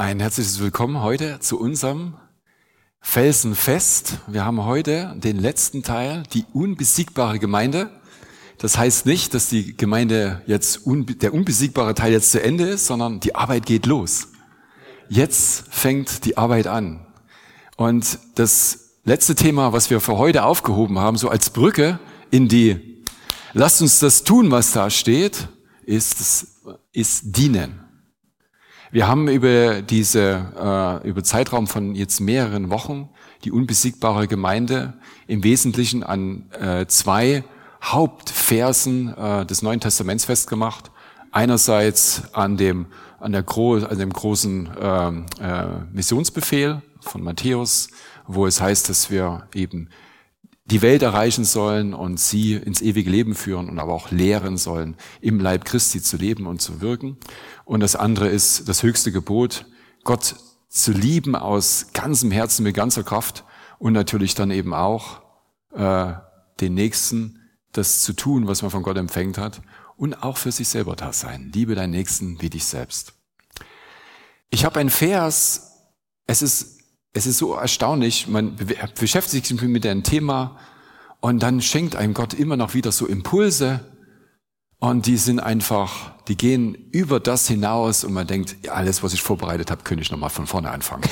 Ein herzliches Willkommen heute zu unserem Felsenfest. Wir haben heute den letzten Teil, die unbesiegbare Gemeinde. Das heißt nicht, dass die Gemeinde jetzt, der unbesiegbare Teil jetzt zu Ende ist, sondern die Arbeit geht los. Jetzt fängt die Arbeit an. Und das letzte Thema, was wir für heute aufgehoben haben, so als Brücke in die, lasst uns das tun, was da steht, ist, ist dienen. Wir haben über diese, äh, über Zeitraum von jetzt mehreren Wochen die unbesiegbare Gemeinde im Wesentlichen an äh, zwei Hauptversen äh, des Neuen Testaments festgemacht. Einerseits an dem, an der Gro an dem großen äh, äh, Missionsbefehl von Matthäus, wo es heißt, dass wir eben die Welt erreichen sollen und sie ins ewige Leben führen und aber auch lehren sollen, im Leib Christi zu leben und zu wirken. Und das andere ist das höchste Gebot, Gott zu lieben aus ganzem Herzen, mit ganzer Kraft und natürlich dann eben auch äh, den Nächsten das zu tun, was man von Gott empfängt hat und auch für sich selber da sein. Liebe deinen Nächsten wie dich selbst. Ich habe ein Vers, es ist, es ist so erstaunlich, man beschäftigt sich mit einem Thema und dann schenkt einem Gott immer noch wieder so Impulse, und die sind einfach, die gehen über das hinaus und man denkt, ja, alles, was ich vorbereitet habe, könnte ich nochmal von vorne anfangen.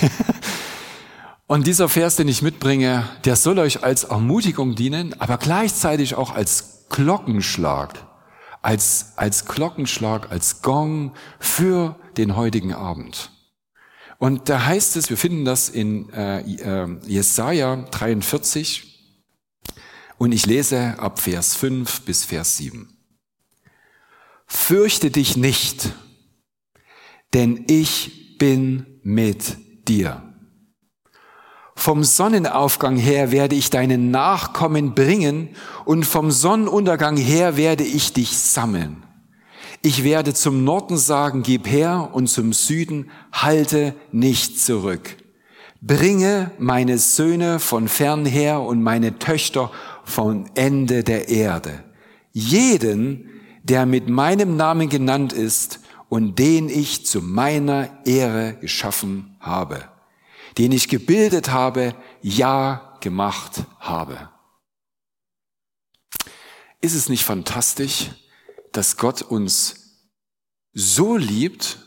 und dieser Vers, den ich mitbringe, der soll euch als Ermutigung dienen, aber gleichzeitig auch als Glockenschlag, als, als Glockenschlag, als Gong für den heutigen Abend. Und da heißt es, wir finden das in äh, äh, Jesaja 43 und ich lese ab Vers 5 bis Vers 7 fürchte dich nicht, denn ich bin mit dir. Vom Sonnenaufgang her werde ich deinen Nachkommen bringen und vom Sonnenuntergang her werde ich dich sammeln. Ich werde zum Norden sagen, gib her und zum Süden halte nicht zurück. Bringe meine Söhne von fern her und meine Töchter vom Ende der Erde. Jeden, der mit meinem Namen genannt ist und den ich zu meiner Ehre geschaffen habe, den ich gebildet habe, ja gemacht habe. Ist es nicht fantastisch, dass Gott uns so liebt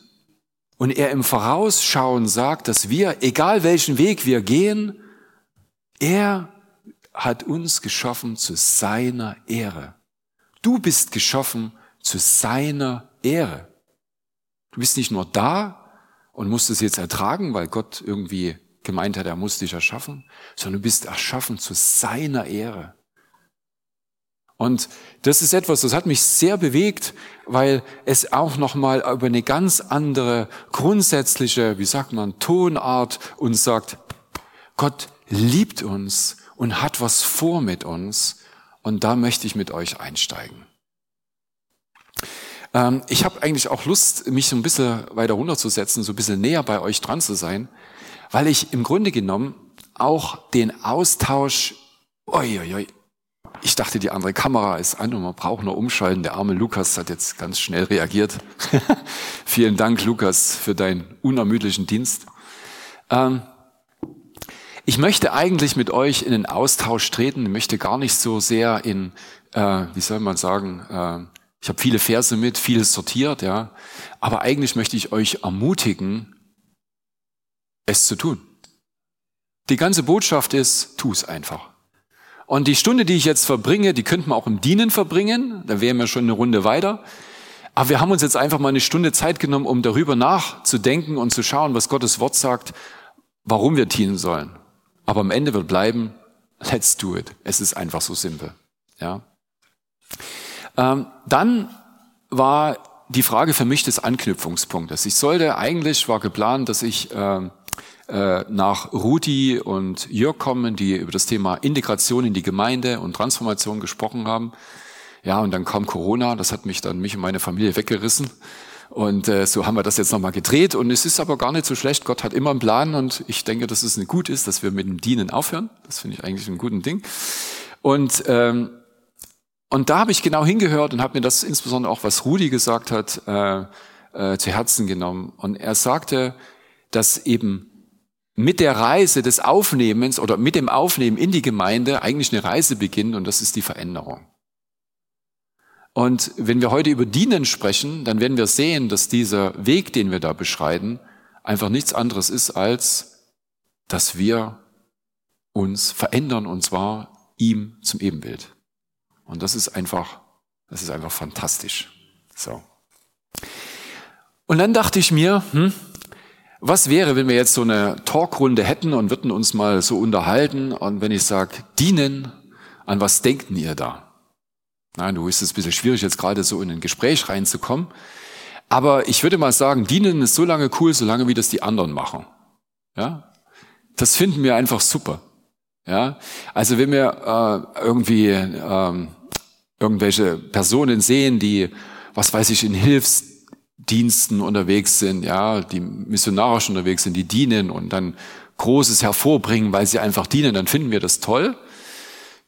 und er im Vorausschauen sagt, dass wir, egal welchen Weg wir gehen, er hat uns geschaffen zu seiner Ehre. Du bist geschaffen zu seiner Ehre. Du bist nicht nur da und musst es jetzt ertragen, weil Gott irgendwie gemeint hat, er muss dich erschaffen, sondern du bist erschaffen zu seiner Ehre. Und das ist etwas, das hat mich sehr bewegt, weil es auch nochmal über eine ganz andere grundsätzliche, wie sagt man, Tonart uns sagt, Gott liebt uns und hat was vor mit uns und da möchte ich mit euch einsteigen. Ähm, ich habe eigentlich auch Lust, mich so ein bisschen weiter runterzusetzen, so ein bisschen näher bei euch dran zu sein, weil ich im Grunde genommen auch den Austausch, oi, oi, oi, ich dachte, die andere Kamera ist an und man braucht nur umschalten. Der arme Lukas hat jetzt ganz schnell reagiert. Vielen Dank, Lukas, für deinen unermüdlichen Dienst. Ähm, ich möchte eigentlich mit euch in den Austausch treten, ich möchte gar nicht so sehr in, äh, wie soll man sagen, äh, ich habe viele Verse mit, vieles sortiert, ja, aber eigentlich möchte ich euch ermutigen, es zu tun. Die ganze Botschaft ist, tu es einfach. Und die Stunde, die ich jetzt verbringe, die könnten wir auch im Dienen verbringen, da wären wir schon eine Runde weiter. Aber wir haben uns jetzt einfach mal eine Stunde Zeit genommen, um darüber nachzudenken und zu schauen, was Gottes Wort sagt, warum wir dienen sollen. Aber am Ende wird bleiben, let's do it. Es ist einfach so simpel. Ja. Ähm, dann war die Frage für mich des Anknüpfungspunktes. Ich sollte eigentlich, war geplant, dass ich äh, äh, nach Rudi und Jörg kommen, die über das Thema Integration in die Gemeinde und Transformation gesprochen haben. Ja, und dann kam Corona, das hat mich dann mich und meine Familie weggerissen. Und äh, so haben wir das jetzt nochmal gedreht. Und es ist aber gar nicht so schlecht. Gott hat immer einen Plan und ich denke, dass es gut ist, dass wir mit dem Dienen aufhören. Das finde ich eigentlich ein guten Ding. Und ähm, und da habe ich genau hingehört und habe mir das insbesondere auch, was Rudi gesagt hat, äh, äh, zu Herzen genommen. Und er sagte, dass eben mit der Reise des Aufnehmens oder mit dem Aufnehmen in die Gemeinde eigentlich eine Reise beginnt und das ist die Veränderung. Und wenn wir heute über Dienen sprechen, dann werden wir sehen, dass dieser Weg, den wir da beschreiten, einfach nichts anderes ist, als dass wir uns verändern und zwar ihm zum Ebenbild. Und das ist einfach, das ist einfach fantastisch. So. Und dann dachte ich mir, hm, was wäre, wenn wir jetzt so eine Talkrunde hätten und würden uns mal so unterhalten und wenn ich sage, dienen, an was denken ihr da? Nein, du ist es ein bisschen schwierig, jetzt gerade so in ein Gespräch reinzukommen. Aber ich würde mal sagen, dienen ist so lange cool, solange wie das die anderen machen. Ja? Das finden wir einfach super. Ja? Also wenn wir äh, irgendwie äh, irgendwelche Personen sehen, die, was weiß ich, in Hilfsdiensten unterwegs sind, ja, die missionarisch unterwegs sind, die dienen und dann Großes hervorbringen, weil sie einfach dienen, dann finden wir das toll.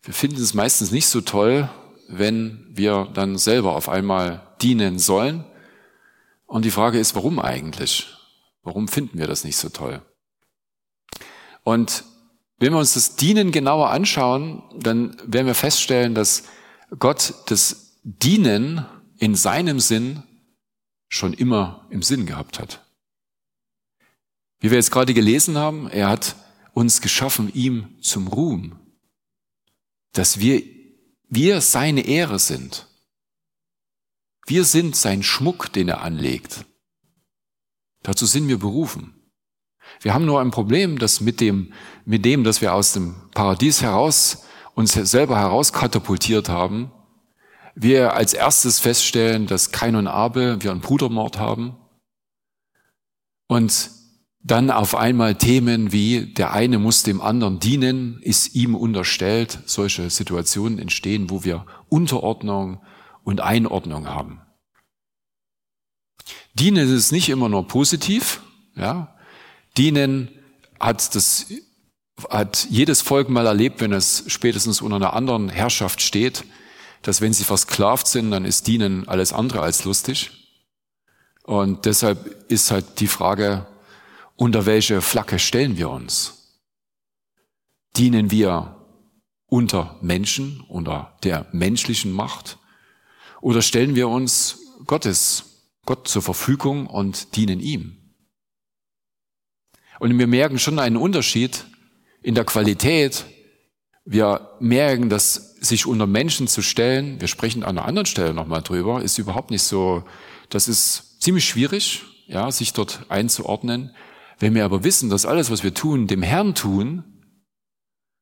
Wir finden es meistens nicht so toll, wenn wir dann selber auf einmal dienen sollen. Und die Frage ist, warum eigentlich? Warum finden wir das nicht so toll? Und wenn wir uns das Dienen genauer anschauen, dann werden wir feststellen, dass Gott das Dienen in seinem Sinn schon immer im Sinn gehabt hat. Wie wir jetzt gerade gelesen haben, er hat uns geschaffen, ihm zum Ruhm, dass wir wir seine Ehre sind. Wir sind sein Schmuck, den er anlegt. Dazu sind wir berufen. Wir haben nur ein Problem, dass mit dem, mit dem, dass wir aus dem Paradies heraus uns selber herauskatapultiert haben, wir als erstes feststellen, dass Kain und Abel wir einen Brudermord haben und dann auf einmal Themen wie der eine muss dem anderen dienen, ist ihm unterstellt. Solche Situationen entstehen, wo wir Unterordnung und Einordnung haben. Dienen ist nicht immer nur positiv, ja. Dienen hat das, hat jedes Volk mal erlebt, wenn es spätestens unter einer anderen Herrschaft steht, dass wenn sie versklavt sind, dann ist Dienen alles andere als lustig. Und deshalb ist halt die Frage, unter welche Flagge stellen wir uns? Dienen wir unter Menschen, unter der menschlichen Macht? Oder stellen wir uns Gottes, Gott zur Verfügung und dienen ihm? Und wir merken schon einen Unterschied in der Qualität. Wir merken, dass sich unter Menschen zu stellen, wir sprechen an einer anderen Stelle nochmal drüber, ist überhaupt nicht so, das ist ziemlich schwierig, ja, sich dort einzuordnen. Wenn wir aber wissen, dass alles, was wir tun, dem Herrn tun,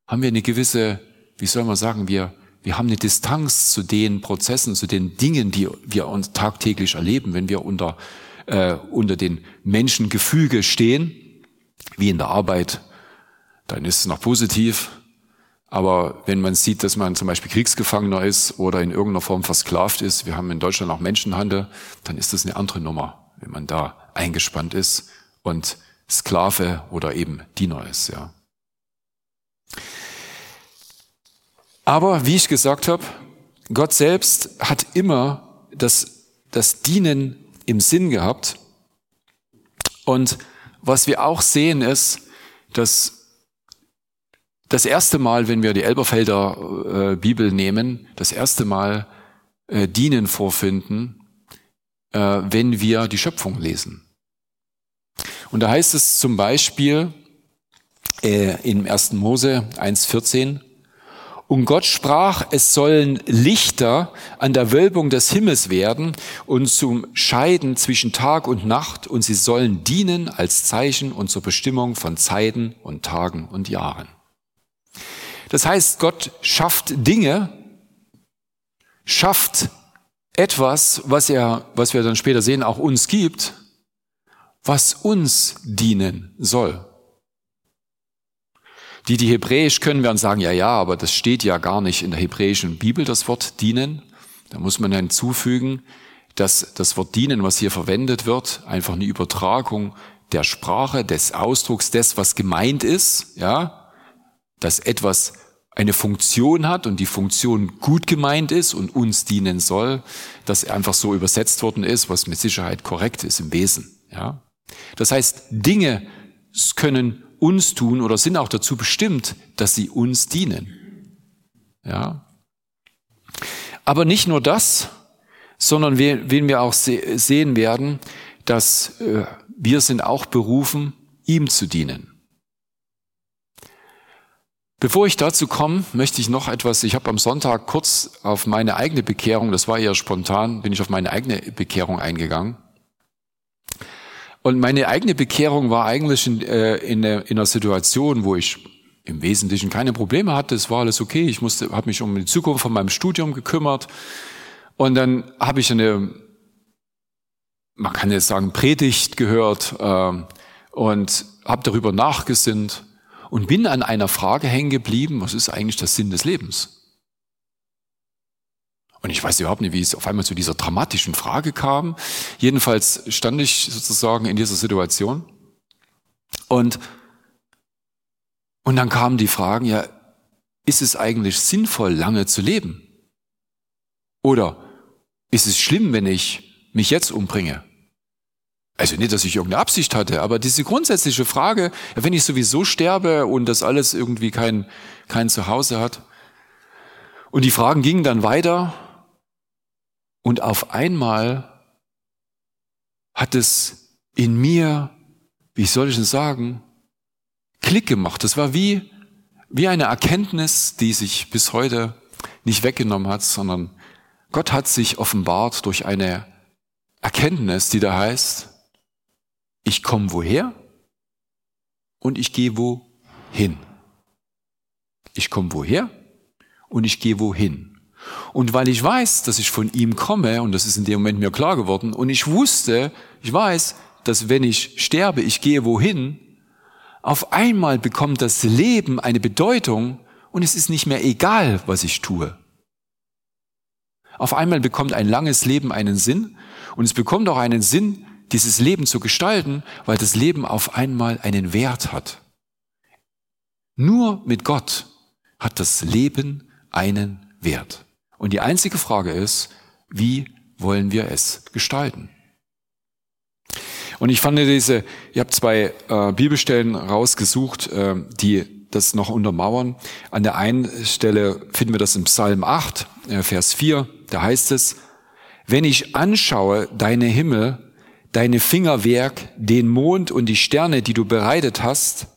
haben wir eine gewisse, wie soll man sagen, wir, wir haben eine Distanz zu den Prozessen, zu den Dingen, die wir uns tagtäglich erleben, wenn wir unter, äh, unter den Menschengefüge stehen, wie in der Arbeit, dann ist es noch positiv. Aber wenn man sieht, dass man zum Beispiel Kriegsgefangener ist oder in irgendeiner Form versklavt ist, wir haben in Deutschland auch Menschenhandel, dann ist das eine andere Nummer, wenn man da eingespannt ist und Sklave oder eben Diener ist, ja. Aber wie ich gesagt habe, Gott selbst hat immer das, das Dienen im Sinn gehabt. Und was wir auch sehen ist, dass das erste Mal, wenn wir die Elberfelder äh, Bibel nehmen, das erste Mal äh, Dienen vorfinden, äh, wenn wir die Schöpfung lesen. Und da heißt es zum Beispiel äh, in 1. Mose 1.14, und Gott sprach, es sollen Lichter an der Wölbung des Himmels werden und zum Scheiden zwischen Tag und Nacht und sie sollen dienen als Zeichen und zur Bestimmung von Zeiten und Tagen und Jahren. Das heißt, Gott schafft Dinge, schafft etwas, was er, was wir dann später sehen, auch uns gibt, was uns dienen soll. Die, die Hebräisch können, werden sagen, ja, ja, aber das steht ja gar nicht in der hebräischen Bibel, das Wort dienen. Da muss man hinzufügen, dass das Wort dienen, was hier verwendet wird, einfach eine Übertragung der Sprache, des Ausdrucks, des, was gemeint ist, ja, dass etwas eine Funktion hat und die Funktion gut gemeint ist und uns dienen soll, dass einfach so übersetzt worden ist, was mit Sicherheit korrekt ist im Wesen, ja. Das heißt, Dinge können uns tun oder sind auch dazu bestimmt, dass sie uns dienen. Ja. Aber nicht nur das, sondern wen wir auch sehen werden, dass äh, wir sind auch berufen, ihm zu dienen. Bevor ich dazu komme, möchte ich noch etwas, ich habe am Sonntag kurz auf meine eigene Bekehrung, das war eher spontan, bin ich auf meine eigene Bekehrung eingegangen. Und meine eigene Bekehrung war eigentlich in, äh, in, in einer Situation, wo ich im Wesentlichen keine Probleme hatte. Es war alles okay. Ich musste, habe mich um die Zukunft von meinem Studium gekümmert. Und dann habe ich eine, man kann jetzt sagen, Predigt gehört äh, und habe darüber nachgesinnt und bin an einer Frage hängen geblieben, was ist eigentlich der Sinn des Lebens? Und ich weiß überhaupt nicht, wie es auf einmal zu dieser dramatischen Frage kam. Jedenfalls stand ich sozusagen in dieser Situation. Und, und dann kamen die Fragen, ja, ist es eigentlich sinnvoll, lange zu leben? Oder ist es schlimm, wenn ich mich jetzt umbringe? Also nicht, dass ich irgendeine Absicht hatte, aber diese grundsätzliche Frage, wenn ich sowieso sterbe und das alles irgendwie kein, kein Zuhause hat. Und die Fragen gingen dann weiter und auf einmal hat es in mir, wie soll ich denn sagen, Klick gemacht. Das war wie, wie eine Erkenntnis, die sich bis heute nicht weggenommen hat, sondern Gott hat sich offenbart durch eine Erkenntnis, die da heißt, ich komme woher und ich gehe wohin. Ich komme woher und ich gehe wohin. Und weil ich weiß, dass ich von ihm komme, und das ist in dem Moment mir klar geworden, und ich wusste, ich weiß, dass wenn ich sterbe, ich gehe wohin, auf einmal bekommt das Leben eine Bedeutung und es ist nicht mehr egal, was ich tue. Auf einmal bekommt ein langes Leben einen Sinn und es bekommt auch einen Sinn, dieses Leben zu gestalten, weil das Leben auf einmal einen Wert hat. Nur mit Gott hat das Leben einen Wert. Und die einzige Frage ist, wie wollen wir es gestalten? Und ich fand diese, ich habe zwei äh, Bibelstellen rausgesucht, äh, die das noch untermauern. An der einen Stelle finden wir das im Psalm 8, äh, Vers 4, da heißt es, wenn ich anschaue deine Himmel, deine Fingerwerk, den Mond und die Sterne, die du bereitet hast,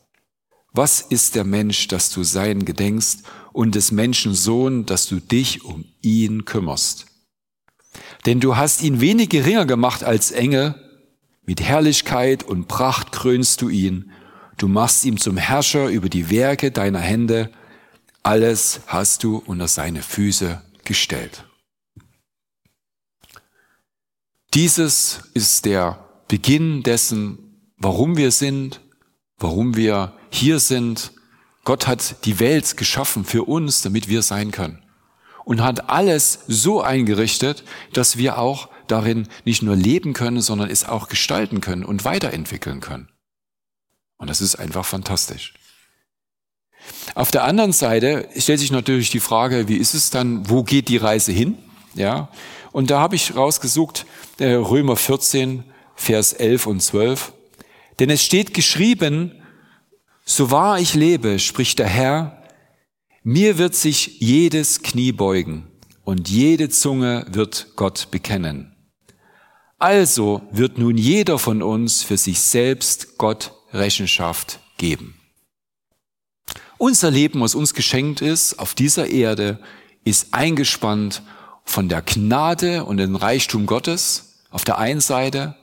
was ist der Mensch, dass du sein gedenkst und des Menschen Sohn, dass du dich um ihn kümmerst? Denn du hast ihn wenig geringer gemacht als Engel, mit Herrlichkeit und Pracht krönst du ihn, du machst ihm zum Herrscher über die Werke deiner Hände, alles hast du unter seine Füße gestellt. Dieses ist der Beginn dessen, warum wir sind, warum wir hier sind. Gott hat die Welt geschaffen für uns, damit wir sein können. Und hat alles so eingerichtet, dass wir auch darin nicht nur leben können, sondern es auch gestalten können und weiterentwickeln können. Und das ist einfach fantastisch. Auf der anderen Seite stellt sich natürlich die Frage, wie ist es dann, wo geht die Reise hin? Ja, und da habe ich rausgesucht, Römer 14, Vers 11 und 12. Denn es steht geschrieben, so wahr ich lebe, spricht der Herr, mir wird sich jedes Knie beugen und jede Zunge wird Gott bekennen. Also wird nun jeder von uns für sich selbst Gott Rechenschaft geben. Unser Leben, was uns geschenkt ist, auf dieser Erde, ist eingespannt von der Gnade und dem Reichtum Gottes auf der einen Seite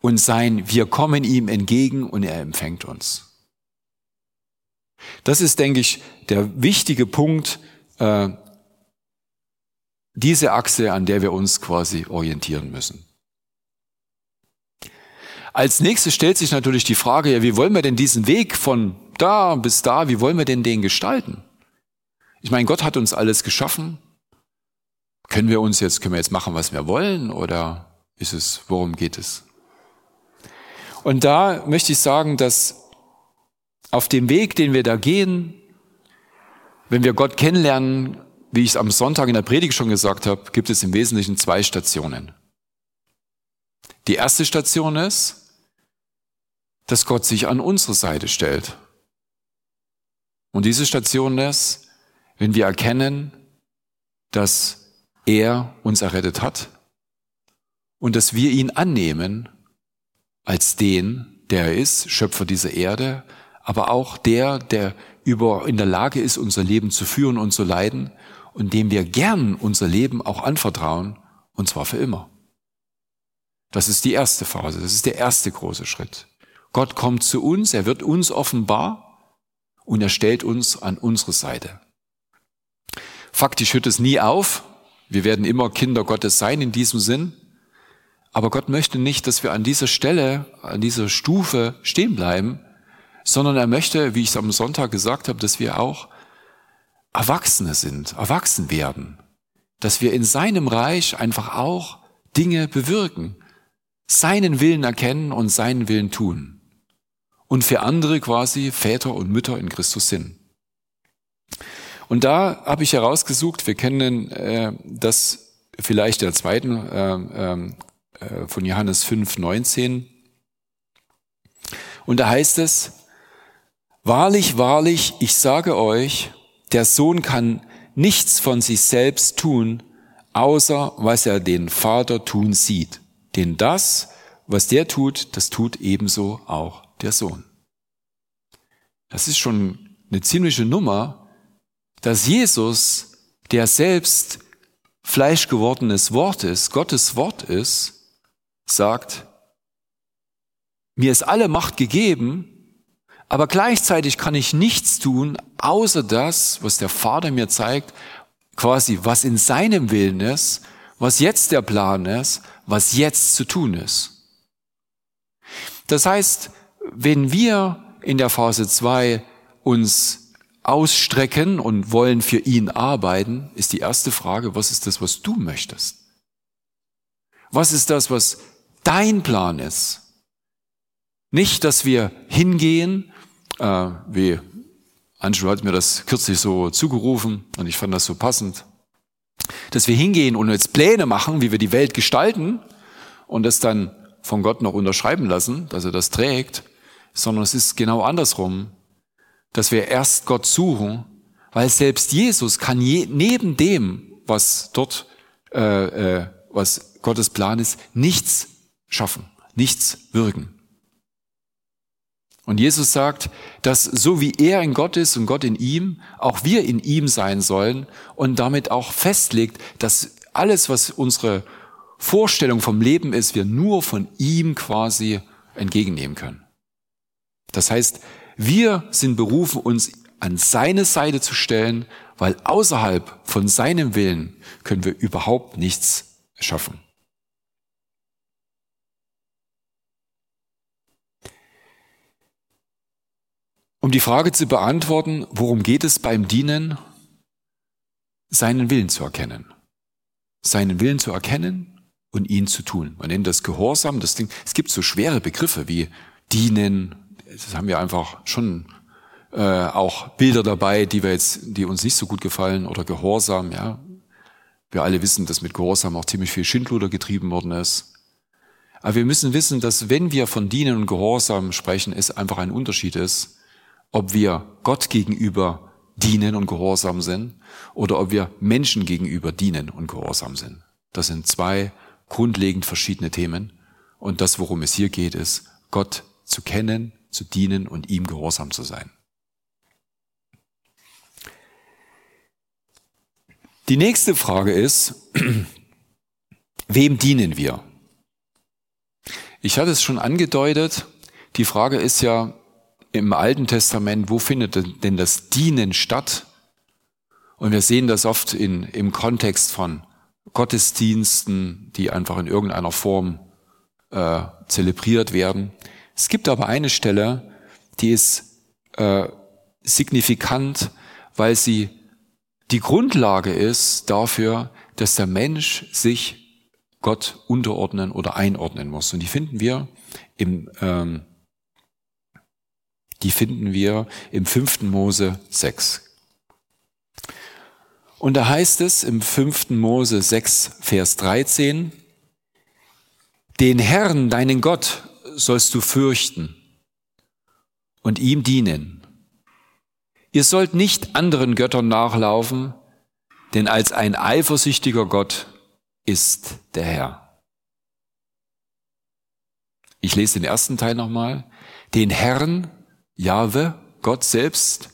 und sein, wir kommen ihm entgegen und er empfängt uns. Das ist, denke ich, der wichtige Punkt, äh, diese Achse, an der wir uns quasi orientieren müssen. Als nächstes stellt sich natürlich die Frage, ja, wie wollen wir denn diesen Weg von da bis da, wie wollen wir denn den gestalten? Ich meine, Gott hat uns alles geschaffen. Können wir uns jetzt, können wir jetzt machen, was wir wollen oder ist es, worum geht es? Und da möchte ich sagen, dass auf dem Weg, den wir da gehen, wenn wir Gott kennenlernen, wie ich es am Sonntag in der Predigt schon gesagt habe, gibt es im Wesentlichen zwei Stationen. Die erste Station ist, dass Gott sich an unsere Seite stellt. Und diese Station ist, wenn wir erkennen, dass er uns errettet hat und dass wir ihn annehmen als den, der er ist, Schöpfer dieser Erde, aber auch der, der über, in der Lage ist, unser Leben zu führen und zu leiden und dem wir gern unser Leben auch anvertrauen, und zwar für immer. Das ist die erste Phase, das ist der erste große Schritt. Gott kommt zu uns, er wird uns offenbar und er stellt uns an unsere Seite. Faktisch hört es nie auf. Wir werden immer Kinder Gottes sein in diesem Sinn. Aber Gott möchte nicht, dass wir an dieser Stelle, an dieser Stufe stehen bleiben, sondern er möchte, wie ich es am Sonntag gesagt habe, dass wir auch Erwachsene sind, erwachsen werden, dass wir in seinem Reich einfach auch Dinge bewirken, seinen Willen erkennen und seinen Willen tun und für andere quasi Väter und Mütter in Christus sind. Und da habe ich herausgesucht, wir kennen äh, das vielleicht der zweiten äh, ähm, äh, von Johannes 5, 19. Und da heißt es, Wahrlich, wahrlich, ich sage euch, der Sohn kann nichts von sich selbst tun, außer was er den Vater tun sieht. Denn das, was der tut, das tut ebenso auch der Sohn. Das ist schon eine ziemliche Nummer, dass Jesus, der selbst fleischgewordenes Wort ist, Gottes Wort ist, sagt, mir ist alle Macht gegeben, aber gleichzeitig kann ich nichts tun, außer das, was der Vater mir zeigt, quasi was in seinem Willen ist, was jetzt der Plan ist, was jetzt zu tun ist. Das heißt, wenn wir in der Phase 2 uns ausstrecken und wollen für ihn arbeiten, ist die erste Frage, was ist das, was du möchtest? Was ist das, was dein Plan ist? Nicht, dass wir hingehen äh, wie Angelo hat mir das kürzlich so zugerufen und ich fand das so passend, dass wir hingehen und jetzt Pläne machen, wie wir die Welt gestalten und das dann von Gott noch unterschreiben lassen, dass er das trägt, sondern es ist genau andersrum, dass wir erst Gott suchen, weil selbst Jesus kann je, neben dem, was dort, äh, äh, was Gottes Plan ist, nichts schaffen, nichts wirken. Und Jesus sagt, dass so wie er in Gott ist und Gott in ihm, auch wir in ihm sein sollen und damit auch festlegt, dass alles, was unsere Vorstellung vom Leben ist, wir nur von ihm quasi entgegennehmen können. Das heißt, wir sind berufen, uns an seine Seite zu stellen, weil außerhalb von seinem Willen können wir überhaupt nichts schaffen. Um die Frage zu beantworten, worum geht es beim Dienen? Seinen Willen zu erkennen. Seinen Willen zu erkennen und ihn zu tun. Man nennt das Gehorsam, das Ding. Es gibt so schwere Begriffe wie dienen. Das haben wir einfach schon äh, auch Bilder dabei, die wir jetzt, die uns nicht so gut gefallen oder Gehorsam. Ja, wir alle wissen, dass mit Gehorsam auch ziemlich viel Schindluder getrieben worden ist. Aber wir müssen wissen, dass wenn wir von Dienen und Gehorsam sprechen, es einfach ein Unterschied ist ob wir Gott gegenüber dienen und gehorsam sind oder ob wir Menschen gegenüber dienen und gehorsam sind. Das sind zwei grundlegend verschiedene Themen. Und das, worum es hier geht, ist, Gott zu kennen, zu dienen und ihm gehorsam zu sein. Die nächste Frage ist, wem dienen wir? Ich hatte es schon angedeutet, die Frage ist ja, im Alten Testament, wo findet denn das Dienen statt? Und wir sehen das oft in, im Kontext von Gottesdiensten, die einfach in irgendeiner Form äh, zelebriert werden. Es gibt aber eine Stelle, die ist äh, signifikant, weil sie die Grundlage ist dafür, dass der Mensch sich Gott unterordnen oder einordnen muss. Und die finden wir im ähm, die finden wir im 5. Mose 6. Und da heißt es im 5. Mose 6, Vers 13, den Herrn, deinen Gott, sollst du fürchten und ihm dienen. Ihr sollt nicht anderen Göttern nachlaufen, denn als ein eifersüchtiger Gott ist der Herr. Ich lese den ersten Teil nochmal. Den Herrn, Jahwe, Gott selbst,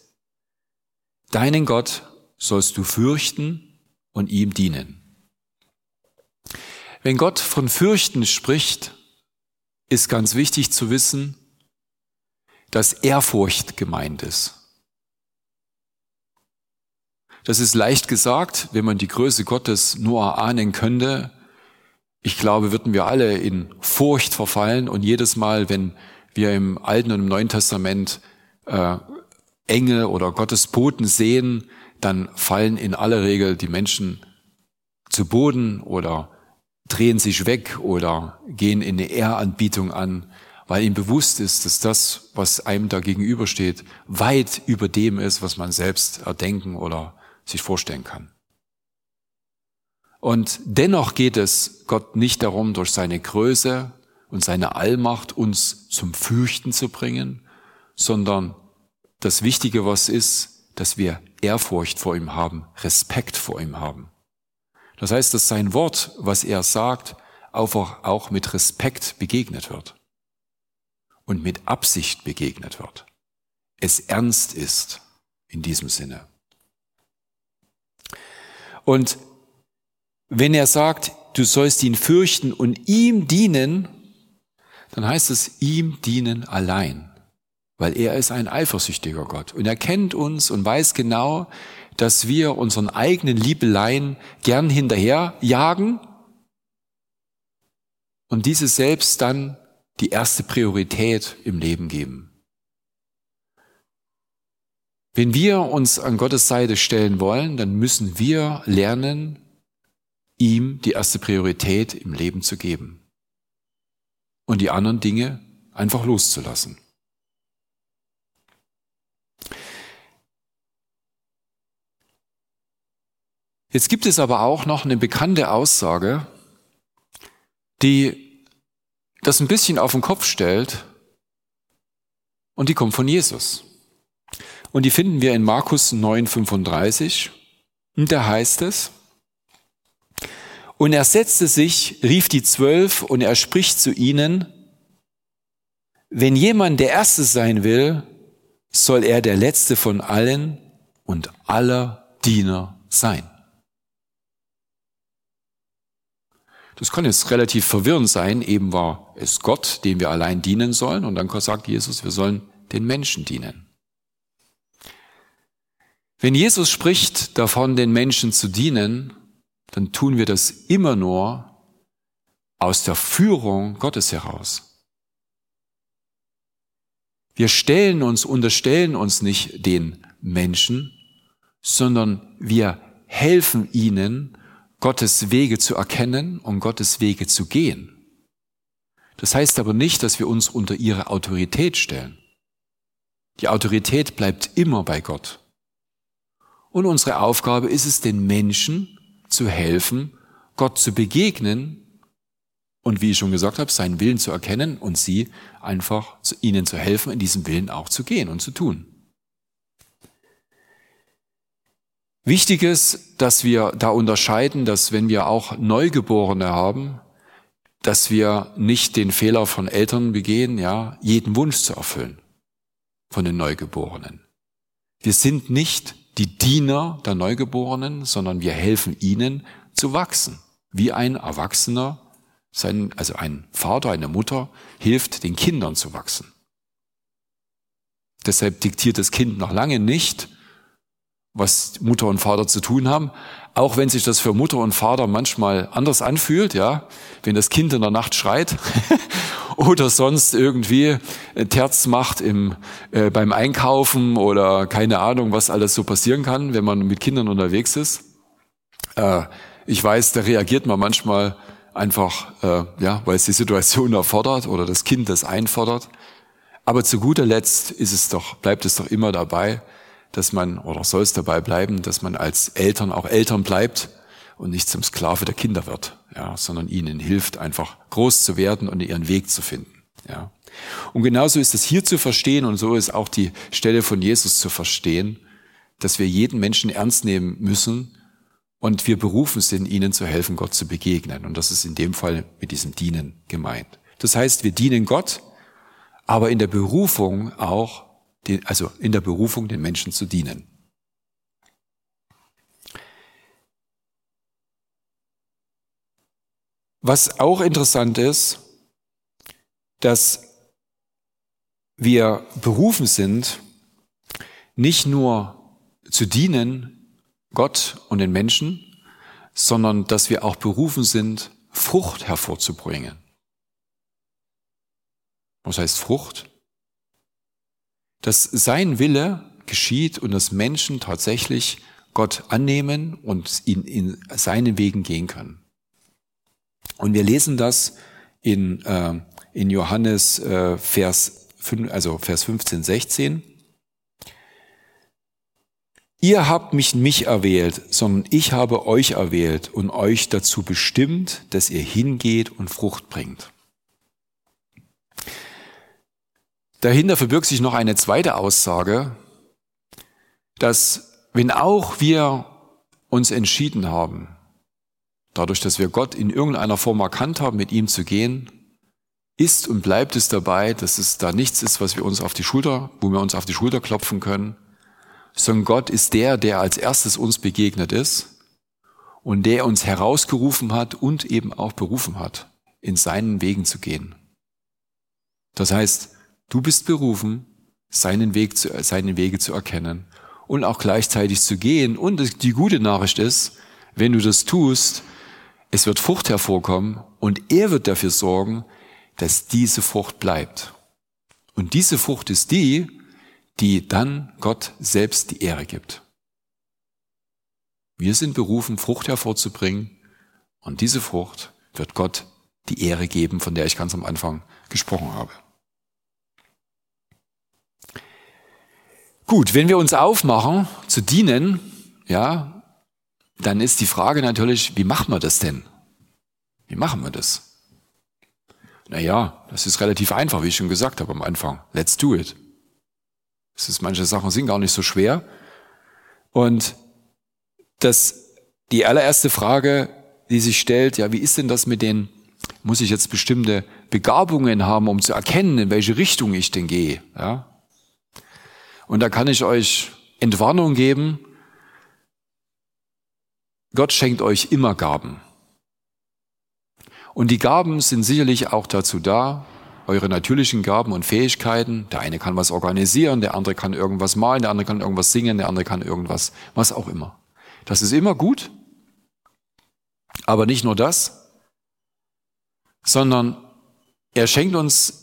deinen Gott sollst du fürchten und ihm dienen. Wenn Gott von Fürchten spricht, ist ganz wichtig zu wissen, dass Ehrfurcht gemeint ist. Das ist leicht gesagt, wenn man die Größe Gottes nur erahnen könnte. Ich glaube, würden wir alle in Furcht verfallen und jedes Mal, wenn wir im Alten und im Neuen Testament äh, Engel oder Gottes Boten sehen, dann fallen in aller Regel die Menschen zu Boden oder drehen sich weg oder gehen in eine Ehranbietung an, weil ihm bewusst ist, dass das, was einem da gegenübersteht, weit über dem ist, was man selbst erdenken oder sich vorstellen kann. Und dennoch geht es Gott nicht darum, durch seine Größe und seine Allmacht uns zum Fürchten zu bringen, sondern das Wichtige, was ist, dass wir Ehrfurcht vor ihm haben, Respekt vor ihm haben. Das heißt, dass sein Wort, was er sagt, auch mit Respekt begegnet wird und mit Absicht begegnet wird. Es ernst ist in diesem Sinne. Und wenn er sagt, du sollst ihn fürchten und ihm dienen, dann heißt es ihm dienen allein, weil er ist ein eifersüchtiger Gott und er kennt uns und weiß genau, dass wir unseren eigenen Liebeleien gern hinterher jagen und diese selbst dann die erste Priorität im Leben geben. Wenn wir uns an Gottes Seite stellen wollen, dann müssen wir lernen, ihm die erste Priorität im Leben zu geben und die anderen Dinge einfach loszulassen. Jetzt gibt es aber auch noch eine bekannte Aussage, die das ein bisschen auf den Kopf stellt und die kommt von Jesus. Und die finden wir in Markus 9:35. Und da heißt es, und er setzte sich, rief die Zwölf und er spricht zu ihnen, wenn jemand der Erste sein will, soll er der Letzte von allen und aller Diener sein. Das kann jetzt relativ verwirrend sein. Eben war es Gott, dem wir allein dienen sollen. Und dann sagt Jesus, wir sollen den Menschen dienen. Wenn Jesus spricht davon, den Menschen zu dienen, dann tun wir das immer nur aus der Führung Gottes heraus. Wir stellen uns, unterstellen uns nicht den Menschen, sondern wir helfen ihnen, Gottes Wege zu erkennen und Gottes Wege zu gehen. Das heißt aber nicht, dass wir uns unter ihre Autorität stellen. Die Autorität bleibt immer bei Gott. Und unsere Aufgabe ist es, den Menschen zu helfen, Gott zu begegnen und wie ich schon gesagt habe, seinen Willen zu erkennen und sie einfach ihnen zu helfen, in diesem Willen auch zu gehen und zu tun. Wichtig ist, dass wir da unterscheiden, dass wenn wir auch Neugeborene haben, dass wir nicht den Fehler von Eltern begehen, ja, jeden Wunsch zu erfüllen von den Neugeborenen. Wir sind nicht die Diener der Neugeborenen, sondern wir helfen ihnen zu wachsen. Wie ein Erwachsener, also ein Vater, eine Mutter, hilft den Kindern zu wachsen. Deshalb diktiert das Kind noch lange nicht, was Mutter und Vater zu tun haben, auch wenn sich das für Mutter und Vater manchmal anders anfühlt, ja, wenn das Kind in der Nacht schreit oder sonst irgendwie Terz macht im, äh, beim Einkaufen oder keine Ahnung, was alles so passieren kann, wenn man mit Kindern unterwegs ist. Äh, ich weiß, da reagiert man manchmal einfach, äh, ja, weil es die Situation erfordert oder das Kind das einfordert. Aber zu guter Letzt ist es doch, bleibt es doch immer dabei, dass man, oder soll es dabei bleiben, dass man als Eltern auch Eltern bleibt und nicht zum Sklave der Kinder wird, ja, sondern ihnen hilft, einfach groß zu werden und ihren Weg zu finden. Ja. Und genauso ist es hier zu verstehen und so ist auch die Stelle von Jesus zu verstehen, dass wir jeden Menschen ernst nehmen müssen und wir berufen sind, ihnen zu helfen, Gott zu begegnen. Und das ist in dem Fall mit diesem Dienen gemeint. Das heißt, wir dienen Gott, aber in der Berufung auch, also in der Berufung den Menschen zu dienen. Was auch interessant ist, dass wir berufen sind, nicht nur zu dienen, Gott und den Menschen, sondern dass wir auch berufen sind, Frucht hervorzubringen. Was heißt Frucht? Dass sein Wille geschieht und dass Menschen tatsächlich Gott annehmen und in, in seinen Wegen gehen können. Und wir lesen das in, äh, in Johannes äh, Vers, 5, also Vers 15, 16. Ihr habt mich nicht erwählt, sondern ich habe euch erwählt und euch dazu bestimmt, dass ihr hingeht und Frucht bringt. Dahinter verbirgt sich noch eine zweite Aussage, dass wenn auch wir uns entschieden haben, dadurch, dass wir Gott in irgendeiner Form erkannt haben, mit ihm zu gehen, ist und bleibt es dabei, dass es da nichts ist, was wir uns auf die Schulter, wo wir uns auf die Schulter klopfen können, sondern Gott ist der, der als erstes uns begegnet ist und der uns herausgerufen hat und eben auch berufen hat, in seinen Wegen zu gehen. Das heißt, du bist berufen, seinen Weg zu, seine Wege zu erkennen und auch gleichzeitig zu gehen. Und die gute Nachricht ist, wenn du das tust, es wird Frucht hervorkommen und er wird dafür sorgen, dass diese Frucht bleibt. Und diese Frucht ist die, die dann Gott selbst die Ehre gibt. Wir sind berufen, Frucht hervorzubringen und diese Frucht wird Gott die Ehre geben, von der ich ganz am Anfang gesprochen habe. Gut, wenn wir uns aufmachen zu dienen, ja, dann ist die Frage natürlich, wie machen wir das denn? Wie machen wir das? Naja, das ist relativ einfach, wie ich schon gesagt habe am Anfang. Let's do it. Es ist, manche Sachen sind gar nicht so schwer. Und das, die allererste Frage, die sich stellt, ja, wie ist denn das mit den, muss ich jetzt bestimmte Begabungen haben, um zu erkennen, in welche Richtung ich denn gehe, ja? Und da kann ich euch Entwarnung geben, Gott schenkt euch immer Gaben. Und die Gaben sind sicherlich auch dazu da, eure natürlichen Gaben und Fähigkeiten. Der eine kann was organisieren, der andere kann irgendwas malen, der andere kann irgendwas singen, der andere kann irgendwas, was auch immer. Das ist immer gut. Aber nicht nur das, sondern er schenkt uns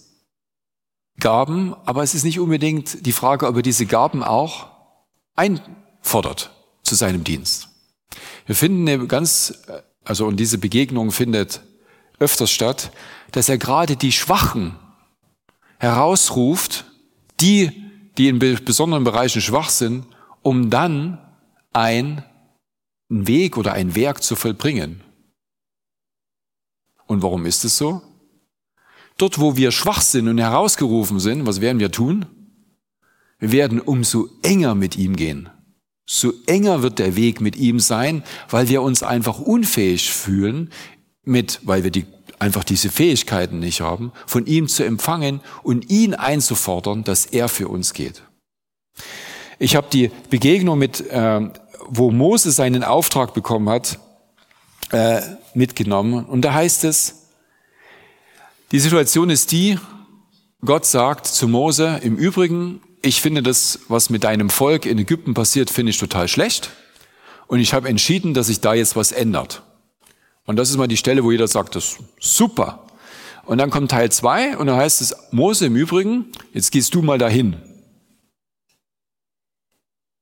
Gaben, aber es ist nicht unbedingt die Frage, ob er diese Gaben auch einfordert zu seinem Dienst. Wir finden eine ganz, also und diese Begegnung findet öfters statt, dass er gerade die Schwachen herausruft, die, die in besonderen Bereichen schwach sind, um dann ein Weg oder ein Werk zu vollbringen. Und warum ist es so? Dort, wo wir schwach sind und herausgerufen sind, was werden wir tun? Wir werden umso enger mit ihm gehen so enger wird der Weg mit ihm sein, weil wir uns einfach unfähig fühlen, mit, weil wir die, einfach diese Fähigkeiten nicht haben, von ihm zu empfangen und ihn einzufordern, dass er für uns geht. Ich habe die Begegnung mit, äh, wo Mose seinen Auftrag bekommen hat, äh, mitgenommen. Und da heißt es, die Situation ist die, Gott sagt zu Mose, im Übrigen, ich finde das, was mit deinem Volk in Ägypten passiert, finde ich total schlecht. Und ich habe entschieden, dass sich da jetzt was ändert. Und das ist mal die Stelle, wo jeder sagt, das ist super. Und dann kommt Teil zwei und dann heißt es, Mose im Übrigen, jetzt gehst du mal dahin.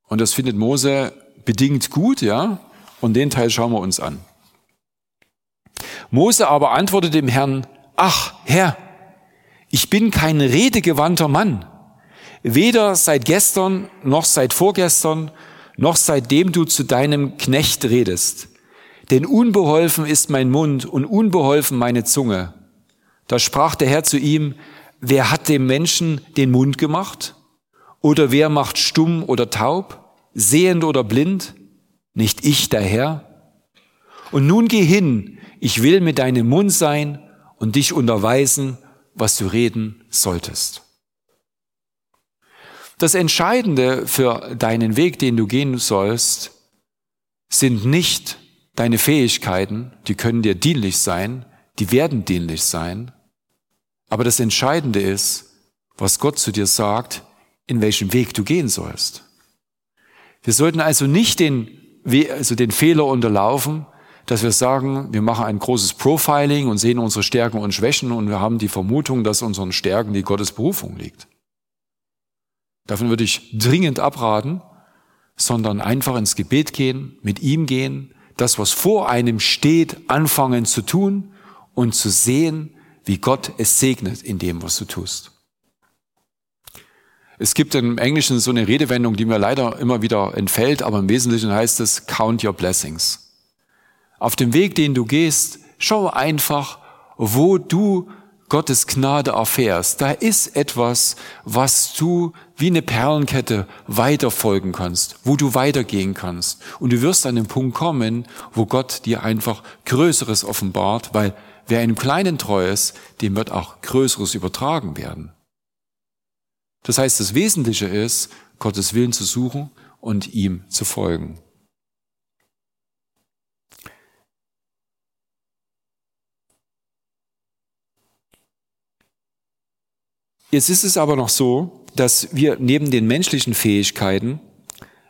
Und das findet Mose bedingt gut, ja. Und den Teil schauen wir uns an. Mose aber antwortete dem Herrn, ach Herr, ich bin kein redegewandter Mann weder seit gestern noch seit vorgestern noch seitdem du zu deinem Knecht redest. Denn unbeholfen ist mein Mund und unbeholfen meine Zunge. Da sprach der Herr zu ihm, wer hat dem Menschen den Mund gemacht? Oder wer macht stumm oder taub, sehend oder blind? Nicht ich, der Herr? Und nun geh hin, ich will mit deinem Mund sein und dich unterweisen, was du reden solltest. Das Entscheidende für deinen Weg, den du gehen sollst, sind nicht deine Fähigkeiten, die können dir dienlich sein, die werden dienlich sein, aber das Entscheidende ist, was Gott zu dir sagt, in welchem Weg du gehen sollst. Wir sollten also nicht den, also den Fehler unterlaufen, dass wir sagen, wir machen ein großes Profiling und sehen unsere Stärken und Schwächen und wir haben die Vermutung, dass unseren Stärken die Gottes Berufung liegt. Davon würde ich dringend abraten, sondern einfach ins Gebet gehen, mit ihm gehen, das, was vor einem steht, anfangen zu tun und zu sehen, wie Gott es segnet in dem, was du tust. Es gibt im Englischen so eine Redewendung, die mir leider immer wieder entfällt, aber im Wesentlichen heißt es, count your blessings. Auf dem Weg, den du gehst, schau einfach, wo du Gottes Gnade erfährst, da ist etwas, was du wie eine Perlenkette weiterfolgen kannst, wo du weitergehen kannst. Und du wirst an den Punkt kommen, wo Gott dir einfach Größeres offenbart, weil wer einem Kleinen treu ist, dem wird auch Größeres übertragen werden. Das heißt, das Wesentliche ist, Gottes Willen zu suchen und ihm zu folgen. Jetzt ist es aber noch so, dass wir neben den menschlichen Fähigkeiten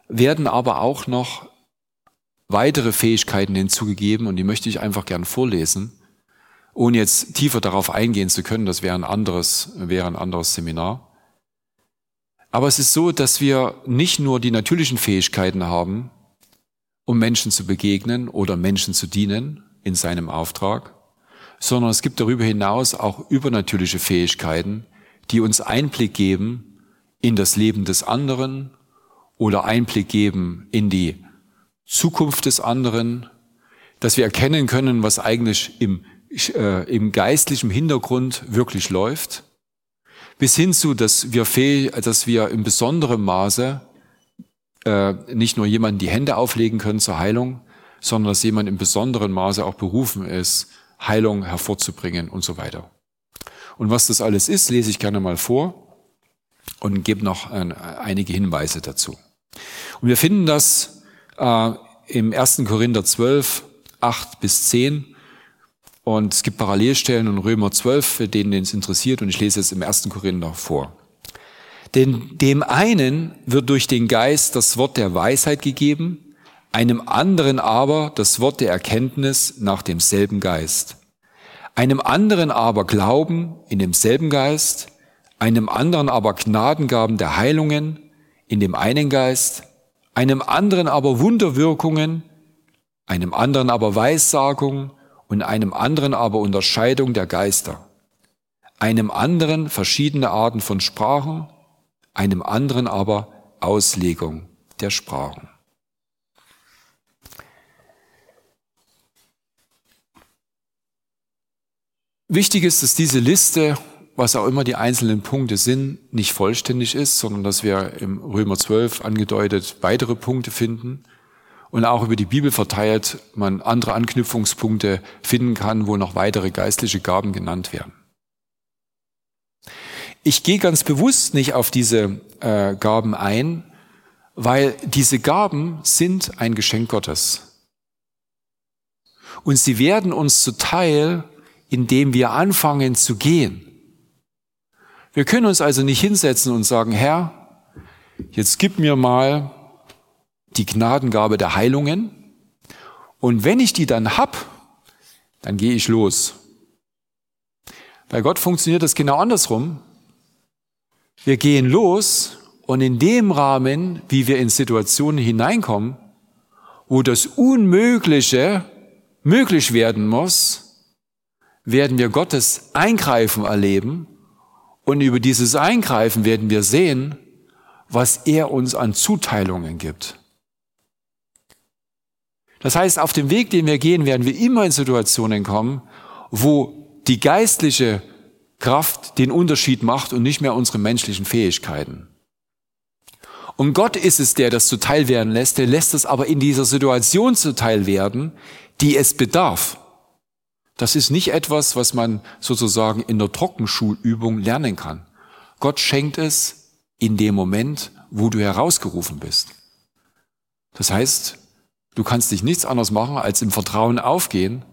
werden aber auch noch weitere Fähigkeiten hinzugegeben und die möchte ich einfach gern vorlesen, ohne jetzt tiefer darauf eingehen zu können. Das wäre ein anderes, wäre ein anderes Seminar. Aber es ist so, dass wir nicht nur die natürlichen Fähigkeiten haben, um Menschen zu begegnen oder Menschen zu dienen in seinem Auftrag, sondern es gibt darüber hinaus auch übernatürliche Fähigkeiten, die uns Einblick geben in das Leben des anderen oder Einblick geben in die Zukunft des anderen, dass wir erkennen können, was eigentlich im, äh, im geistlichen Hintergrund wirklich läuft, bis hin zu, dass wir, fehl, dass wir in besonderem Maße äh, nicht nur jemanden die Hände auflegen können zur Heilung, sondern dass jemand in besonderem Maße auch berufen ist, Heilung hervorzubringen und so weiter. Und was das alles ist, lese ich gerne mal vor und gebe noch einige Hinweise dazu. Und wir finden das äh, im 1. Korinther 12, 8 bis 10. Und es gibt Parallelstellen in Römer 12, für denen es interessiert. Und ich lese es im 1. Korinther vor. Denn dem einen wird durch den Geist das Wort der Weisheit gegeben, einem anderen aber das Wort der Erkenntnis nach demselben Geist einem anderen aber Glauben in demselben Geist, einem anderen aber Gnadengaben der Heilungen in dem einen Geist, einem anderen aber Wunderwirkungen, einem anderen aber Weissagung und einem anderen aber Unterscheidung der Geister, einem anderen verschiedene Arten von Sprachen, einem anderen aber Auslegung der Sprachen. Wichtig ist, dass diese Liste, was auch immer die einzelnen Punkte sind, nicht vollständig ist, sondern dass wir im Römer 12 angedeutet weitere Punkte finden und auch über die Bibel verteilt man andere Anknüpfungspunkte finden kann, wo noch weitere geistliche Gaben genannt werden. Ich gehe ganz bewusst nicht auf diese äh, Gaben ein, weil diese Gaben sind ein Geschenk Gottes. Und sie werden uns zuteil indem wir anfangen zu gehen. Wir können uns also nicht hinsetzen und sagen, Herr, jetzt gib mir mal die Gnadengabe der Heilungen und wenn ich die dann hab, dann gehe ich los. Bei Gott funktioniert das genau andersrum. Wir gehen los und in dem Rahmen, wie wir in Situationen hineinkommen, wo das Unmögliche möglich werden muss, werden wir Gottes Eingreifen erleben und über dieses Eingreifen werden wir sehen, was er uns an Zuteilungen gibt. Das heißt, auf dem Weg, den wir gehen, werden wir immer in Situationen kommen, wo die geistliche Kraft den Unterschied macht und nicht mehr unsere menschlichen Fähigkeiten. Und Gott ist es, der das zuteil werden lässt, der lässt es aber in dieser Situation zuteil werden, die es bedarf. Das ist nicht etwas, was man sozusagen in der Trockenschulübung lernen kann. Gott schenkt es in dem Moment, wo du herausgerufen bist. Das heißt, du kannst dich nichts anderes machen, als im Vertrauen aufgehen.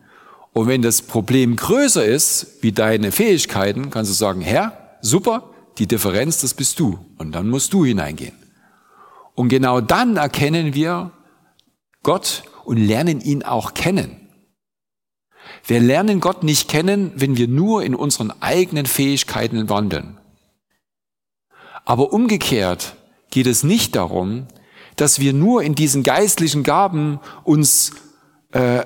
Und wenn das Problem größer ist, wie deine Fähigkeiten, kannst du sagen, Herr, super, die Differenz, das bist du. Und dann musst du hineingehen. Und genau dann erkennen wir Gott und lernen ihn auch kennen. Wir lernen Gott nicht kennen, wenn wir nur in unseren eigenen Fähigkeiten wandeln. Aber umgekehrt geht es nicht darum, dass wir nur in diesen geistlichen Gaben uns äh,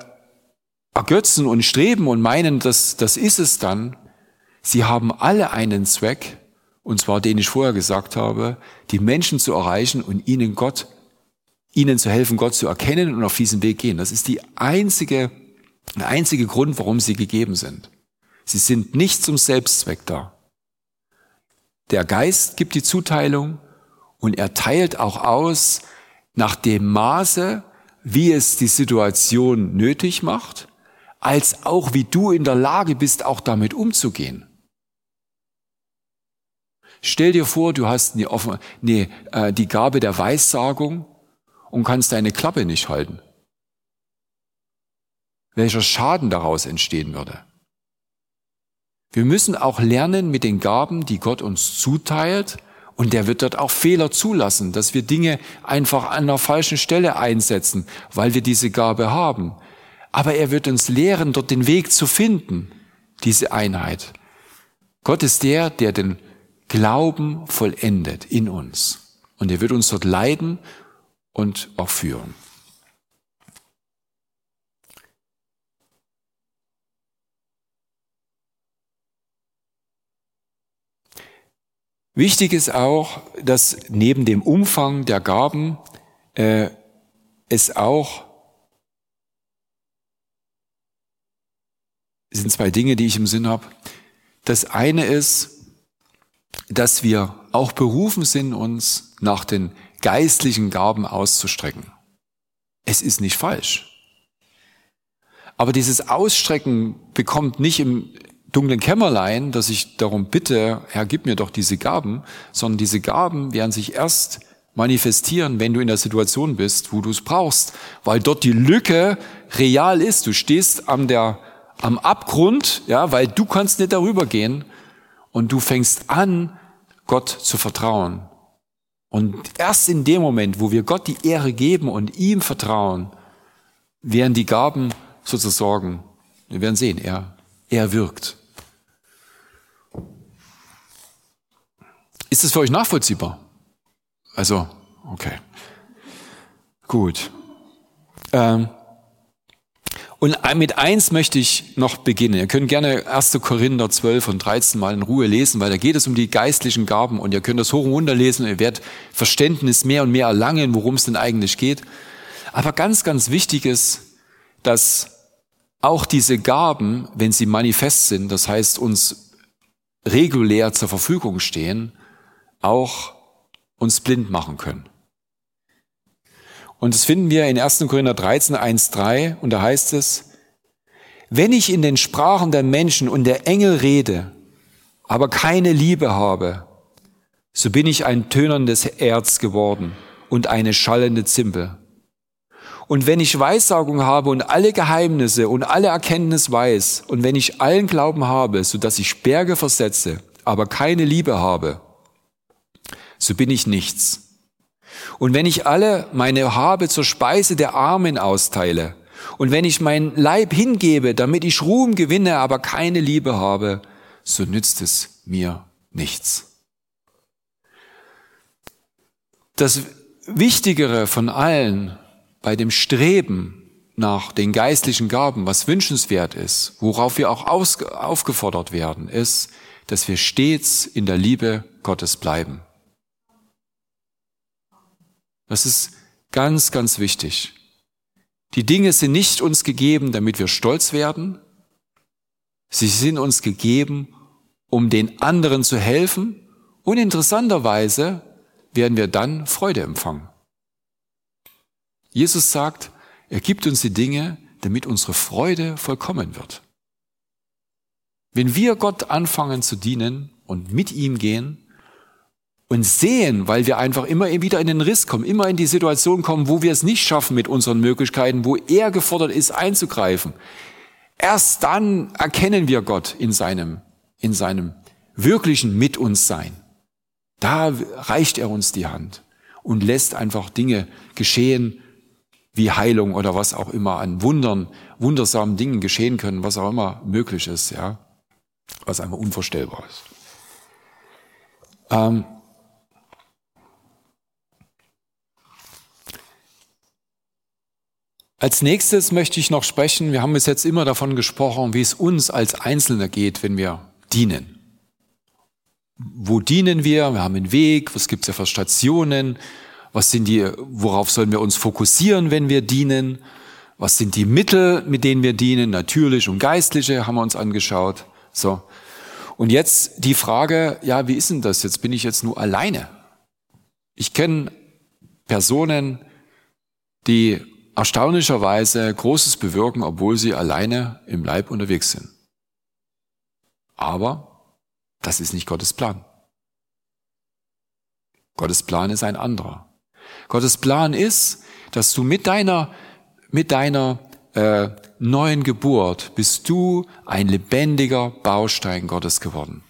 ergötzen und streben und meinen, dass das ist es dann. Sie haben alle einen Zweck, und zwar den ich vorher gesagt habe, die Menschen zu erreichen und ihnen Gott, ihnen zu helfen, Gott zu erkennen und auf diesen Weg gehen. Das ist die einzige, der einzige Grund, warum sie gegeben sind. Sie sind nicht zum Selbstzweck da. Der Geist gibt die Zuteilung und er teilt auch aus nach dem Maße, wie es die Situation nötig macht, als auch wie du in der Lage bist, auch damit umzugehen. Stell dir vor, du hast die, offen, nee, äh, die Gabe der Weissagung und kannst deine Klappe nicht halten. Welcher Schaden daraus entstehen würde. Wir müssen auch lernen mit den Gaben, die Gott uns zuteilt, und der wird dort auch Fehler zulassen, dass wir Dinge einfach an der falschen Stelle einsetzen, weil wir diese Gabe haben. Aber er wird uns lehren, dort den Weg zu finden, diese Einheit. Gott ist der, der den Glauben vollendet in uns. Und er wird uns dort leiden und auch führen. Wichtig ist auch, dass neben dem Umfang der Gaben äh, es auch sind zwei Dinge, die ich im Sinn habe. Das eine ist, dass wir auch berufen sind, uns nach den geistlichen Gaben auszustrecken. Es ist nicht falsch. Aber dieses Ausstrecken bekommt nicht im dunklen Kämmerlein, dass ich darum bitte, Herr, gib mir doch diese Gaben, sondern diese Gaben werden sich erst manifestieren, wenn du in der Situation bist, wo du es brauchst, weil dort die Lücke real ist. Du stehst am, der, am Abgrund, ja, weil du kannst nicht darüber gehen und du fängst an, Gott zu vertrauen. Und erst in dem Moment, wo wir Gott die Ehre geben und ihm vertrauen, werden die Gaben sozusagen, wir werden sehen, er, er wirkt. Ist es für euch nachvollziehbar? Also, okay. Gut. Ähm, und mit eins möchte ich noch beginnen. Ihr könnt gerne 1. Korinther 12 und 13 mal in Ruhe lesen, weil da geht es um die geistlichen Gaben und ihr könnt das hoch und runter lesen und ihr werdet Verständnis mehr und mehr erlangen, worum es denn eigentlich geht. Aber ganz, ganz wichtig ist, dass auch diese Gaben, wenn sie manifest sind, das heißt uns regulär zur Verfügung stehen, auch uns blind machen können. Und das finden wir in 1. Korinther 13, 1, 3, und da heißt es, wenn ich in den Sprachen der Menschen und der Engel rede, aber keine Liebe habe, so bin ich ein tönerndes Erz geworden und eine schallende Zimbel. Und wenn ich Weissagung habe und alle Geheimnisse und alle Erkenntnis weiß, und wenn ich allen Glauben habe, so dass ich Berge versetze, aber keine Liebe habe, so bin ich nichts. Und wenn ich alle meine Habe zur Speise der Armen austeile, und wenn ich mein Leib hingebe, damit ich Ruhm gewinne, aber keine Liebe habe, so nützt es mir nichts. Das Wichtigere von allen bei dem Streben nach den geistlichen Gaben, was wünschenswert ist, worauf wir auch aufgefordert werden, ist, dass wir stets in der Liebe Gottes bleiben. Das ist ganz, ganz wichtig. Die Dinge sind nicht uns gegeben, damit wir stolz werden. Sie sind uns gegeben, um den anderen zu helfen und interessanterweise werden wir dann Freude empfangen. Jesus sagt, er gibt uns die Dinge, damit unsere Freude vollkommen wird. Wenn wir Gott anfangen zu dienen und mit ihm gehen und sehen, weil wir einfach immer wieder in den Riss kommen, immer in die Situation kommen, wo wir es nicht schaffen mit unseren Möglichkeiten, wo er gefordert ist einzugreifen, erst dann erkennen wir Gott in seinem, in seinem wirklichen Mit uns Sein. Da reicht er uns die Hand und lässt einfach Dinge geschehen, wie Heilung oder was auch immer an Wundern, wundersamen Dingen geschehen können, was auch immer möglich ist, ja, was einfach unvorstellbar ist. Ähm Als nächstes möchte ich noch sprechen, wir haben bis jetzt immer davon gesprochen, wie es uns als Einzelne geht, wenn wir dienen wo dienen wir? Wir haben einen Weg, was gibt's ja für Stationen? Was sind die, worauf sollen wir uns fokussieren, wenn wir dienen? Was sind die Mittel, mit denen wir dienen? Natürlich und geistliche haben wir uns angeschaut. So. Und jetzt die Frage, ja, wie ist denn das? Jetzt bin ich jetzt nur alleine. Ich kenne Personen, die erstaunlicherweise Großes bewirken, obwohl sie alleine im Leib unterwegs sind. Aber das ist nicht Gottes Plan. Gottes Plan ist ein anderer. Gottes Plan ist, dass du mit deiner, mit deiner äh, neuen Geburt bist du ein lebendiger Baustein Gottes geworden.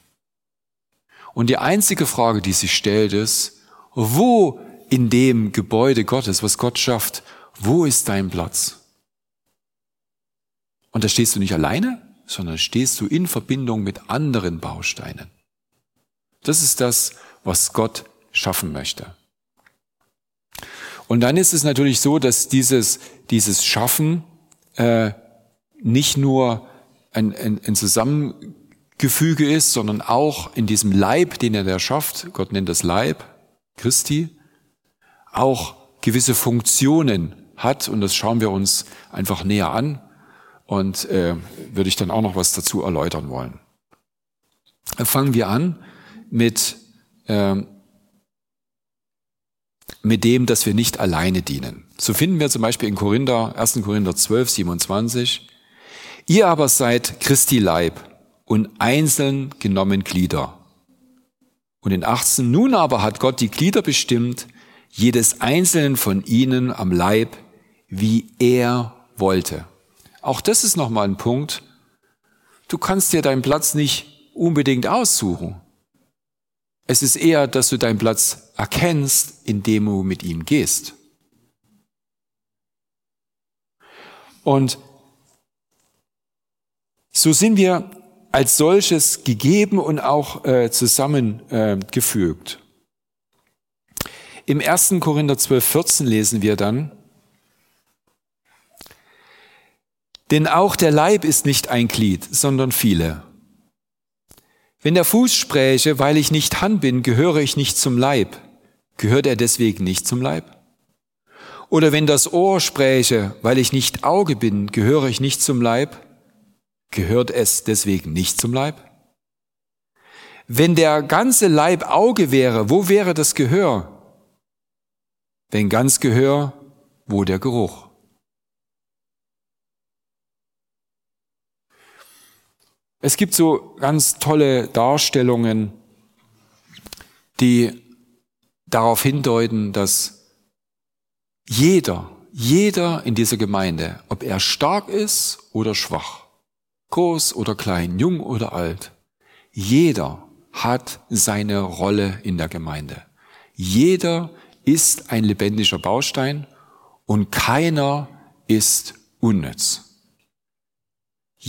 Und die einzige Frage, die sich stellt, ist, wo in dem Gebäude Gottes, was Gott schafft, wo ist dein Platz? Und da stehst du nicht alleine, sondern stehst du in Verbindung mit anderen Bausteinen. Das ist das, was Gott schaffen möchte. Und dann ist es natürlich so, dass dieses, dieses Schaffen äh, nicht nur ein, ein, ein Zusammengefüge ist, sondern auch in diesem Leib, den er da schafft, Gott nennt das Leib, Christi, auch gewisse Funktionen hat. Und das schauen wir uns einfach näher an und äh, würde ich dann auch noch was dazu erläutern wollen. Fangen wir an mit, äh, mit dem, dass wir nicht alleine dienen. So finden wir zum Beispiel in Korinther, 1. Korinther 12, 27, ihr aber seid Christi Leib und einzeln genommen Glieder. Und in 18, nun aber hat Gott die Glieder bestimmt, jedes einzelnen von ihnen am Leib, wie er wollte. Auch das ist nochmal ein Punkt. Du kannst dir deinen Platz nicht unbedingt aussuchen. Es ist eher, dass du deinen Platz erkennst, indem du mit ihm gehst. Und so sind wir als solches gegeben und auch äh, zusammengefügt. Äh, Im 1. Korinther 12, 14 lesen wir dann, Denn auch der Leib ist nicht ein Glied, sondern viele. Wenn der Fuß spräche, weil ich nicht Hand bin, gehöre ich nicht zum Leib, gehört er deswegen nicht zum Leib? Oder wenn das Ohr spräche, weil ich nicht Auge bin, gehöre ich nicht zum Leib, gehört es deswegen nicht zum Leib? Wenn der ganze Leib Auge wäre, wo wäre das Gehör? Wenn ganz Gehör, wo der Geruch? Es gibt so ganz tolle Darstellungen, die darauf hindeuten, dass jeder, jeder in dieser Gemeinde, ob er stark ist oder schwach, groß oder klein, jung oder alt, jeder hat seine Rolle in der Gemeinde. Jeder ist ein lebendiger Baustein und keiner ist unnütz.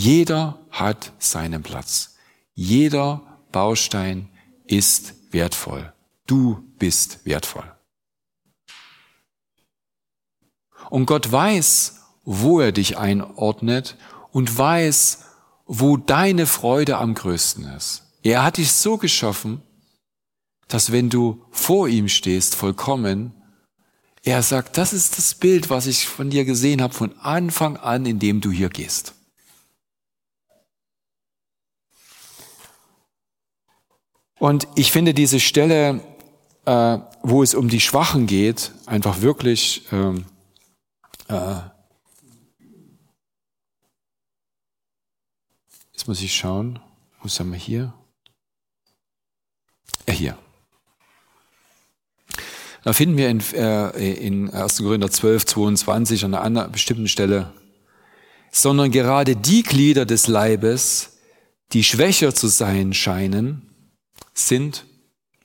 Jeder hat seinen Platz. Jeder Baustein ist wertvoll. Du bist wertvoll. Und Gott weiß, wo er dich einordnet und weiß, wo deine Freude am größten ist. Er hat dich so geschaffen, dass wenn du vor ihm stehst, vollkommen, er sagt, das ist das Bild, was ich von dir gesehen habe von Anfang an, in dem du hier gehst. Und ich finde diese Stelle, äh, wo es um die Schwachen geht, einfach wirklich ähm, äh, Jetzt muss ich schauen, wo sind wir hier? Ja, hier. Da finden wir in, äh, in 1. Korinther 12, 22 an einer bestimmten Stelle, sondern gerade die Glieder des Leibes, die schwächer zu sein scheinen, sind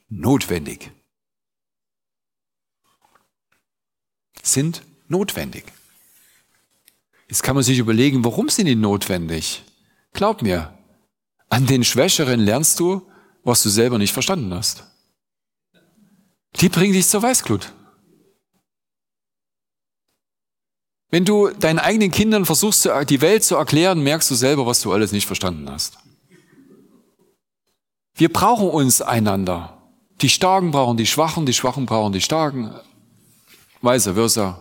notwendig. Sind notwendig. Jetzt kann man sich überlegen, warum sind die notwendig? Glaub mir, an den Schwächeren lernst du, was du selber nicht verstanden hast. Die bringen dich zur Weißglut. Wenn du deinen eigenen Kindern versuchst, die Welt zu erklären, merkst du selber, was du alles nicht verstanden hast. Wir brauchen uns einander. Die Starken brauchen die Schwachen, die Schwachen brauchen die Starken. Vice versa.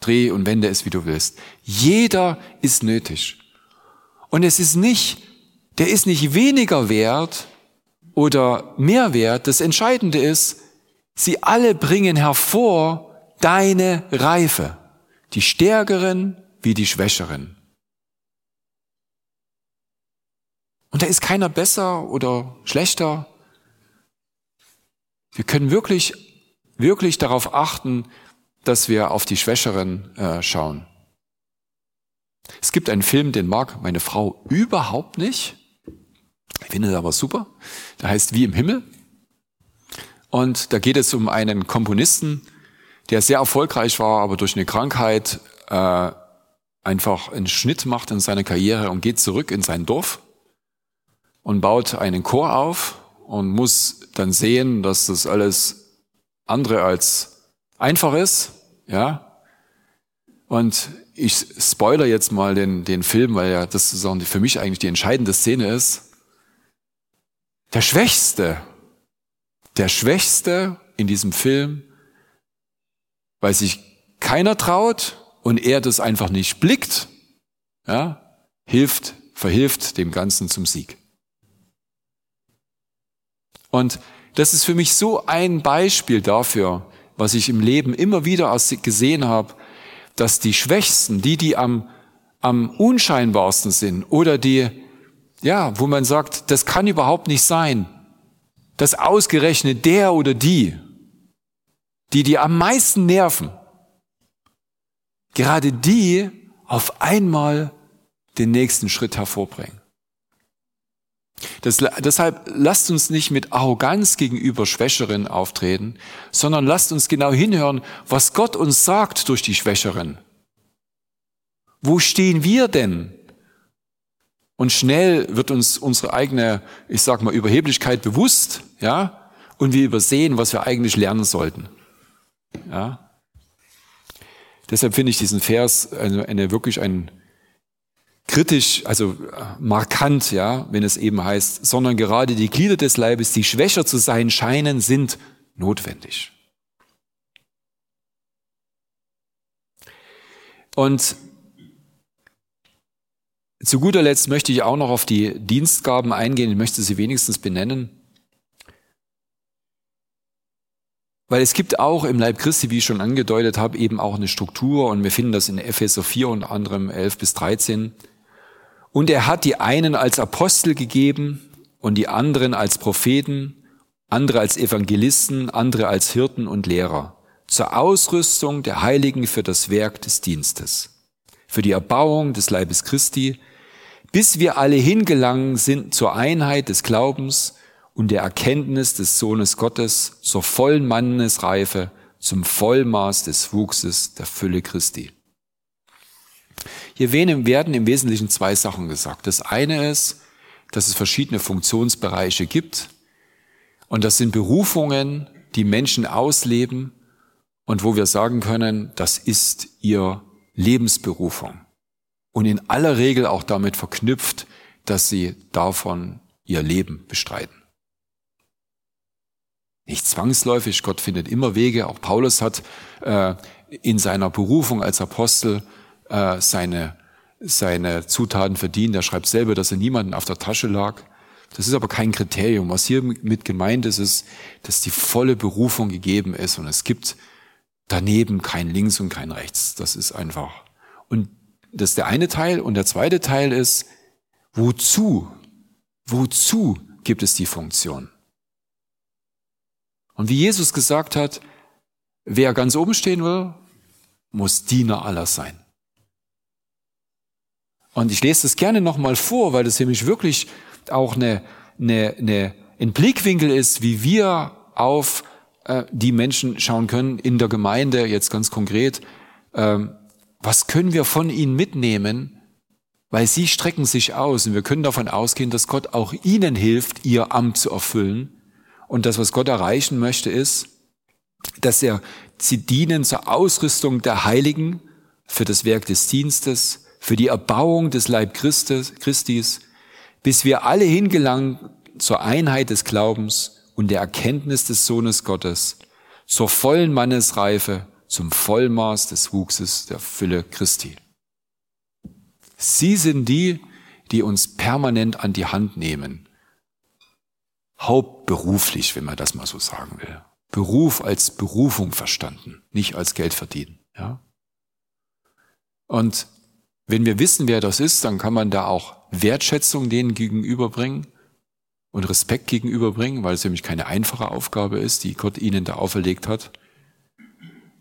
Dreh und wende es, wie du willst. Jeder ist nötig. Und es ist nicht, der ist nicht weniger wert oder mehr wert. Das Entscheidende ist, sie alle bringen hervor deine Reife. Die Stärkeren wie die Schwächeren. Und da ist keiner besser oder schlechter. Wir können wirklich, wirklich darauf achten, dass wir auf die Schwächeren äh, schauen. Es gibt einen Film, den mag meine Frau überhaupt nicht. Ich finde es aber super. Der heißt Wie im Himmel. Und da geht es um einen Komponisten, der sehr erfolgreich war, aber durch eine Krankheit äh, einfach einen Schnitt macht in seiner Karriere und geht zurück in sein Dorf und baut einen Chor auf und muss dann sehen, dass das alles andere als einfach ist, ja. Und ich spoiler jetzt mal den, den Film, weil ja das sozusagen für mich eigentlich die entscheidende Szene ist. Der Schwächste, der Schwächste in diesem Film, weil sich keiner traut und er das einfach nicht blickt, ja, hilft, verhilft dem Ganzen zum Sieg. Und das ist für mich so ein Beispiel dafür, was ich im Leben immer wieder gesehen habe, dass die Schwächsten, die, die am, am unscheinbarsten sind oder die, ja, wo man sagt, das kann überhaupt nicht sein, dass ausgerechnet der oder die, die die am meisten nerven, gerade die auf einmal den nächsten Schritt hervorbringen. Das, deshalb lasst uns nicht mit Arroganz gegenüber Schwächeren auftreten, sondern lasst uns genau hinhören, was Gott uns sagt durch die Schwächeren. Wo stehen wir denn? Und schnell wird uns unsere eigene, ich sag mal, Überheblichkeit bewusst, ja, und wir übersehen, was wir eigentlich lernen sollten. Ja. Deshalb finde ich diesen Vers eine, eine wirklich ein, kritisch, also markant, ja, wenn es eben heißt, sondern gerade die Glieder des Leibes, die schwächer zu sein scheinen, sind notwendig. Und zu guter Letzt möchte ich auch noch auf die Dienstgaben eingehen. Ich möchte sie wenigstens benennen. Weil es gibt auch im Leib Christi, wie ich schon angedeutet habe, eben auch eine Struktur und wir finden das in Epheser 4 und anderem 11 bis 13. Und er hat die einen als Apostel gegeben und die anderen als Propheten, andere als Evangelisten, andere als Hirten und Lehrer, zur Ausrüstung der Heiligen für das Werk des Dienstes, für die Erbauung des Leibes Christi, bis wir alle hingelangen sind zur Einheit des Glaubens und der Erkenntnis des Sohnes Gottes, zur vollen Mannesreife, zum Vollmaß des Wuchses der Fülle Christi. Hier werden im Wesentlichen zwei Sachen gesagt. Das eine ist, dass es verschiedene Funktionsbereiche gibt und das sind Berufungen, die Menschen ausleben und wo wir sagen können, das ist ihr Lebensberufung. Und in aller Regel auch damit verknüpft, dass sie davon ihr Leben bestreiten. Nicht zwangsläufig, Gott findet immer Wege. Auch Paulus hat äh, in seiner Berufung als Apostel äh, seine, seine Zutaten verdient. Er schreibt selber, dass er niemanden auf der Tasche lag. Das ist aber kein Kriterium. Was hier mit gemeint ist, ist, dass die volle Berufung gegeben ist und es gibt daneben kein Links und kein Rechts. Das ist einfach. Und das ist der eine Teil. Und der zweite Teil ist, wozu? Wozu gibt es die Funktion? Und wie Jesus gesagt hat, wer ganz oben stehen will, muss Diener aller sein. Und ich lese das gerne nochmal vor, weil das nämlich wirklich auch eine, eine, eine, ein Blickwinkel ist, wie wir auf äh, die Menschen schauen können in der Gemeinde, jetzt ganz konkret. Ähm, was können wir von ihnen mitnehmen? Weil sie strecken sich aus und wir können davon ausgehen, dass Gott auch ihnen hilft, ihr Amt zu erfüllen. Und das, was Gott erreichen möchte, ist, dass er sie dienen zur Ausrüstung der Heiligen für das Werk des Dienstes, für die Erbauung des Leib Christus, Christis, bis wir alle hingelangen zur Einheit des Glaubens und der Erkenntnis des Sohnes Gottes, zur vollen Mannesreife, zum Vollmaß des Wuchses der Fülle Christi. Sie sind die, die uns permanent an die Hand nehmen. Hauptberuflich, wenn man das mal so sagen will. Beruf als Berufung verstanden, nicht als Geld verdienen. Ja? Und wenn wir wissen, wer das ist, dann kann man da auch Wertschätzung denen gegenüberbringen und Respekt gegenüberbringen, weil es nämlich keine einfache Aufgabe ist, die Gott ihnen da auferlegt hat.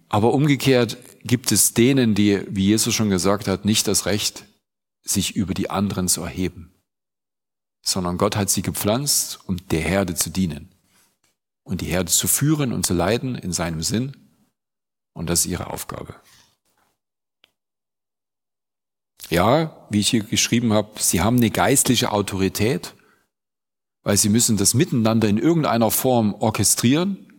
Aber umgekehrt gibt es denen, die, wie Jesus schon gesagt hat, nicht das Recht, sich über die anderen zu erheben, sondern Gott hat sie gepflanzt, um der Herde zu dienen und die Herde zu führen und zu leiten in seinem Sinn. Und das ist ihre Aufgabe. Ja, wie ich hier geschrieben habe, sie haben eine geistliche Autorität, weil sie müssen das miteinander in irgendeiner Form orchestrieren.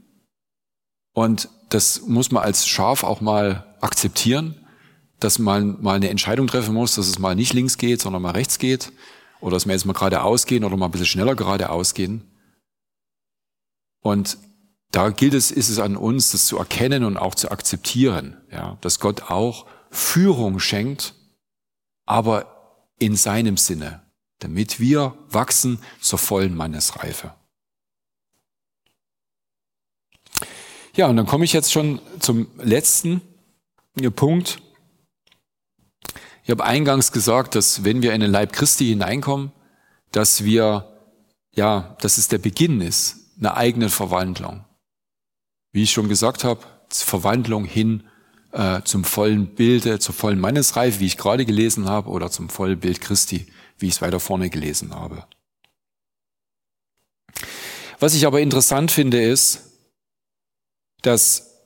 Und das muss man als Schaf auch mal akzeptieren, dass man mal eine Entscheidung treffen muss, dass es mal nicht links geht, sondern mal rechts geht. Oder dass wir jetzt mal geradeaus gehen oder mal ein bisschen schneller geradeaus gehen. Und da gilt es, ist es an uns, das zu erkennen und auch zu akzeptieren, ja, dass Gott auch Führung schenkt, aber in seinem Sinne, damit wir wachsen zur vollen Mannesreife. Ja, und dann komme ich jetzt schon zum letzten Punkt. Ich habe eingangs gesagt, dass wenn wir in den Leib Christi hineinkommen, dass wir, ja, dass es der Beginn ist einer eigenen Verwandlung. Wie ich schon gesagt habe, Verwandlung hin äh, zum vollen Bilde, zur vollen Mannesreife, wie ich gerade gelesen habe, oder zum vollen Bild Christi, wie ich es weiter vorne gelesen habe. Was ich aber interessant finde, ist, dass,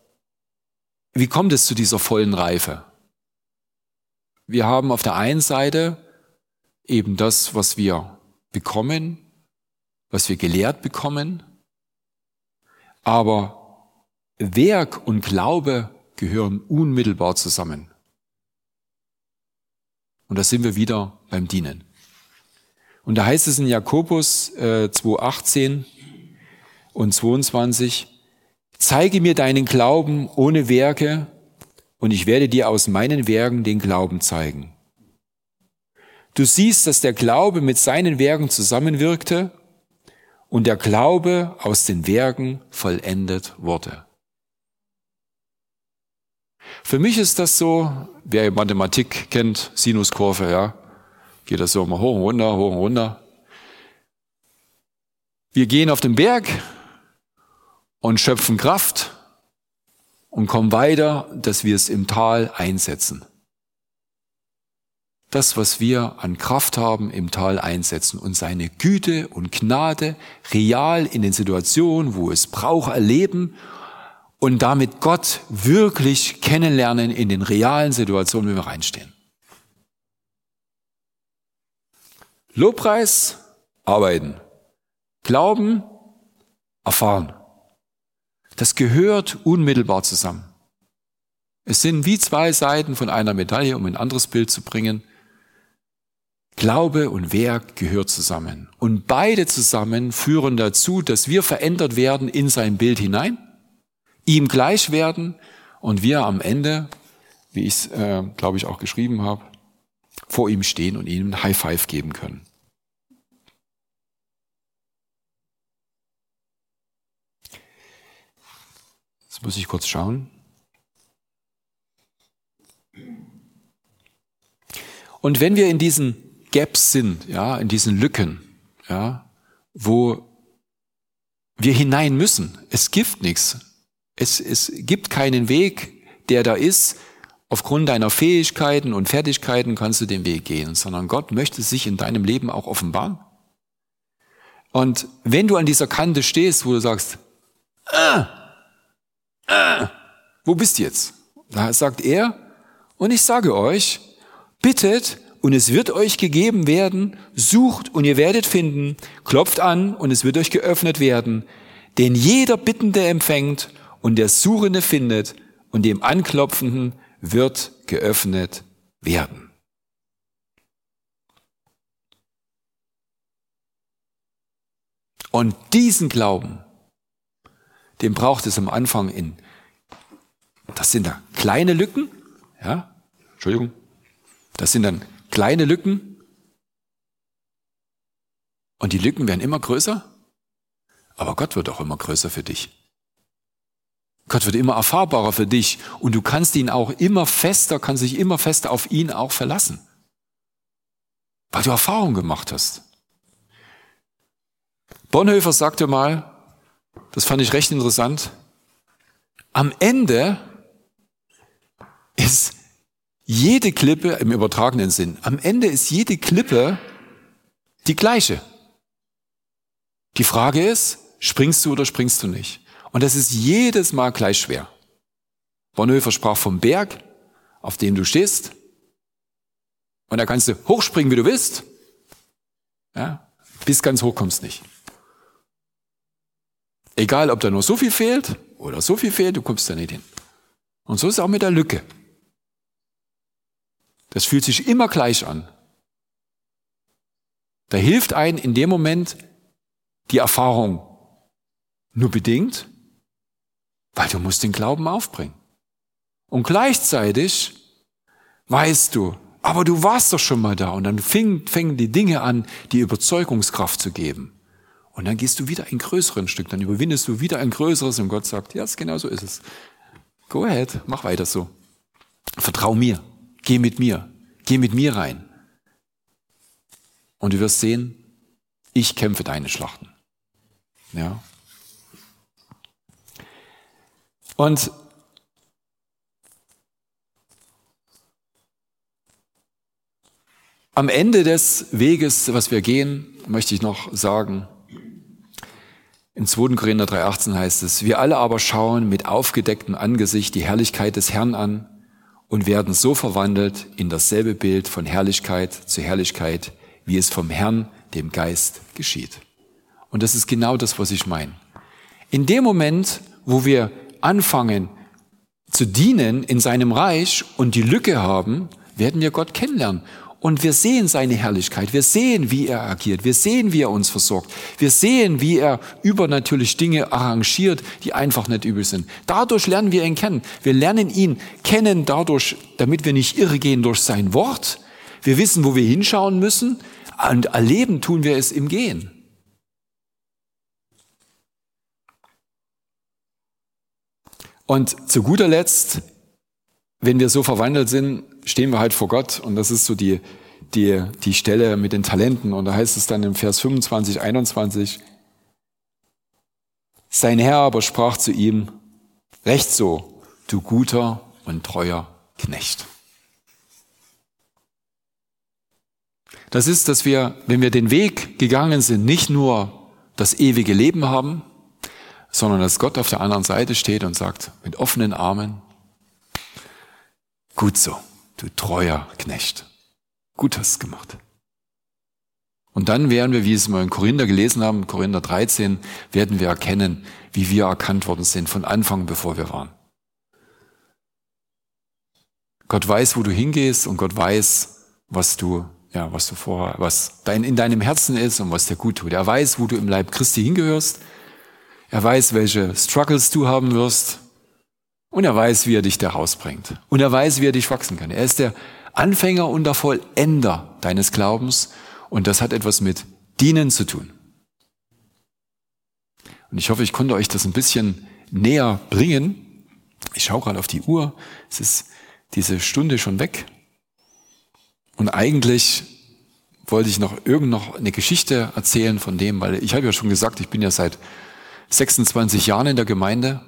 wie kommt es zu dieser vollen Reife? Wir haben auf der einen Seite eben das, was wir bekommen, was wir gelehrt bekommen, aber Werk und Glaube gehören unmittelbar zusammen. Und da sind wir wieder beim Dienen. Und da heißt es in Jakobus äh, 2.18 und 22, zeige mir deinen Glauben ohne Werke und ich werde dir aus meinen Werken den Glauben zeigen. Du siehst, dass der Glaube mit seinen Werken zusammenwirkte und der Glaube aus den Werken vollendet wurde. Für mich ist das so, wer Mathematik kennt, Sinuskurve, ja, geht das so mal hoch und runter, hoch und runter. Wir gehen auf den Berg und schöpfen Kraft und kommen weiter, dass wir es im Tal einsetzen das, was wir an Kraft haben, im Tal einsetzen und seine Güte und Gnade real in den Situationen, wo es braucht, erleben und damit Gott wirklich kennenlernen in den realen Situationen, wie wir reinstehen. Lobpreis, arbeiten. Glauben, erfahren. Das gehört unmittelbar zusammen. Es sind wie zwei Seiten von einer Medaille, um ein anderes Bild zu bringen. Glaube und Werk gehört zusammen. Und beide zusammen führen dazu, dass wir verändert werden in sein Bild hinein, ihm gleich werden und wir am Ende, wie ich es, äh, glaube ich, auch geschrieben habe, vor ihm stehen und ihm ein High Five geben können. Jetzt muss ich kurz schauen. Und wenn wir in diesen Gaps sind, ja, in diesen Lücken, ja, wo wir hinein müssen, es gibt nichts, es, es gibt keinen Weg, der da ist. Aufgrund deiner Fähigkeiten und Fertigkeiten kannst du den Weg gehen, sondern Gott möchte sich in deinem Leben auch offenbaren. Und wenn du an dieser Kante stehst, wo du sagst, ah, ah, wo bist du jetzt? Da sagt er, und ich sage euch, bittet und es wird euch gegeben werden, sucht und ihr werdet finden, klopft an und es wird euch geöffnet werden. Denn jeder Bittende empfängt und der Suchende findet und dem Anklopfenden wird geöffnet werden. Und diesen Glauben, den braucht es am Anfang in, das sind da kleine Lücken, ja, Entschuldigung, das sind dann kleine Lücken und die Lücken werden immer größer, aber Gott wird auch immer größer für dich. Gott wird immer erfahrbarer für dich und du kannst ihn auch immer fester, kannst dich immer fester auf ihn auch verlassen. Weil du Erfahrung gemacht hast. Bonhoeffer sagte mal, das fand ich recht interessant, am Ende ist jede Klippe im übertragenen Sinn, am Ende ist jede Klippe die gleiche. Die Frage ist, springst du oder springst du nicht? Und das ist jedes Mal gleich schwer. Bonhoeffer sprach vom Berg, auf dem du stehst. Und da kannst du hochspringen, wie du willst. Ja, bis ganz hoch kommst nicht. Egal, ob da nur so viel fehlt oder so viel fehlt, du kommst da nicht hin. Und so ist es auch mit der Lücke. Das fühlt sich immer gleich an. Da hilft ein in dem Moment die Erfahrung nur bedingt, weil du musst den Glauben aufbringen. Und gleichzeitig weißt du, aber du warst doch schon mal da und dann fingen, fingen die Dinge an, die Überzeugungskraft zu geben. Und dann gehst du wieder ein größeren Stück, dann überwindest du wieder ein größeres und Gott sagt, ja, genau so ist es. Go ahead, mach weiter so. Vertrau mir. Geh mit mir. Geh mit mir rein. Und du wirst sehen, ich kämpfe deine Schlachten. Ja. Und am Ende des Weges, was wir gehen, möchte ich noch sagen, im 2. Korinther 3,18 heißt es, wir alle aber schauen mit aufgedecktem Angesicht die Herrlichkeit des Herrn an und werden so verwandelt in dasselbe Bild von Herrlichkeit zu Herrlichkeit, wie es vom Herrn, dem Geist, geschieht. Und das ist genau das, was ich meine. In dem Moment, wo wir anfangen zu dienen in seinem Reich und die Lücke haben, werden wir Gott kennenlernen. Und wir sehen seine Herrlichkeit. Wir sehen, wie er agiert. Wir sehen, wie er uns versorgt. Wir sehen, wie er übernatürlich Dinge arrangiert, die einfach nicht übel sind. Dadurch lernen wir ihn kennen. Wir lernen ihn kennen dadurch, damit wir nicht irregehen durch sein Wort. Wir wissen, wo wir hinschauen müssen. Und erleben tun wir es im Gehen. Und zu guter Letzt wenn wir so verwandelt sind, stehen wir halt vor Gott und das ist so die, die, die Stelle mit den Talenten und da heißt es dann im Vers 25, 21, sein Herr aber sprach zu ihm, recht so, du guter und treuer Knecht. Das ist, dass wir, wenn wir den Weg gegangen sind, nicht nur das ewige Leben haben, sondern dass Gott auf der anderen Seite steht und sagt, mit offenen Armen, Gut so, du treuer Knecht. Gut hast gemacht. Und dann werden wir, wie es mal in Korinther gelesen haben, Korinther 13, werden wir erkennen, wie wir erkannt worden sind von Anfang, bevor wir waren. Gott weiß, wo du hingehst und Gott weiß, was du, ja, was du vorher, was dein, in deinem Herzen ist und was dir gut tut. Er weiß, wo du im Leib Christi hingehörst. Er weiß, welche Struggles du haben wirst. Und er weiß, wie er dich da rausbringt. Und er weiß, wie er dich wachsen kann. Er ist der Anfänger und der Vollender deines Glaubens. Und das hat etwas mit Dienen zu tun. Und ich hoffe, ich konnte euch das ein bisschen näher bringen. Ich schaue gerade auf die Uhr, es ist diese Stunde schon weg. Und eigentlich wollte ich noch irgend noch eine Geschichte erzählen von dem, weil ich habe ja schon gesagt, ich bin ja seit 26 Jahren in der Gemeinde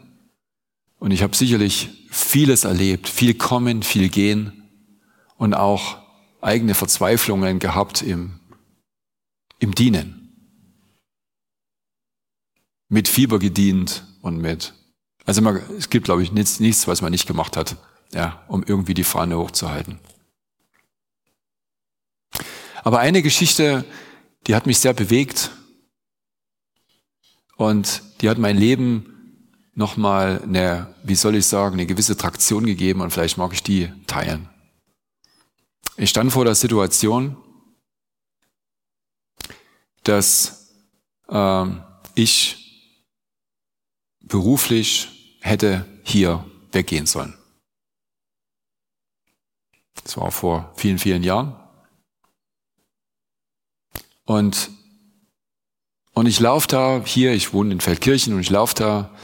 und ich habe sicherlich vieles erlebt, viel kommen, viel gehen und auch eigene Verzweiflungen gehabt im, im Dienen. Mit Fieber gedient und mit, also man, es gibt glaube ich nichts, nichts, was man nicht gemacht hat, ja, um irgendwie die Fahne hochzuhalten. Aber eine Geschichte, die hat mich sehr bewegt und die hat mein Leben nochmal eine, wie soll ich sagen, eine gewisse Traktion gegeben und vielleicht mag ich die teilen. Ich stand vor der Situation, dass äh, ich beruflich hätte hier weggehen sollen. Das war vor vielen, vielen Jahren. Und, und ich laufe da hier, ich wohne in Feldkirchen und ich laufe da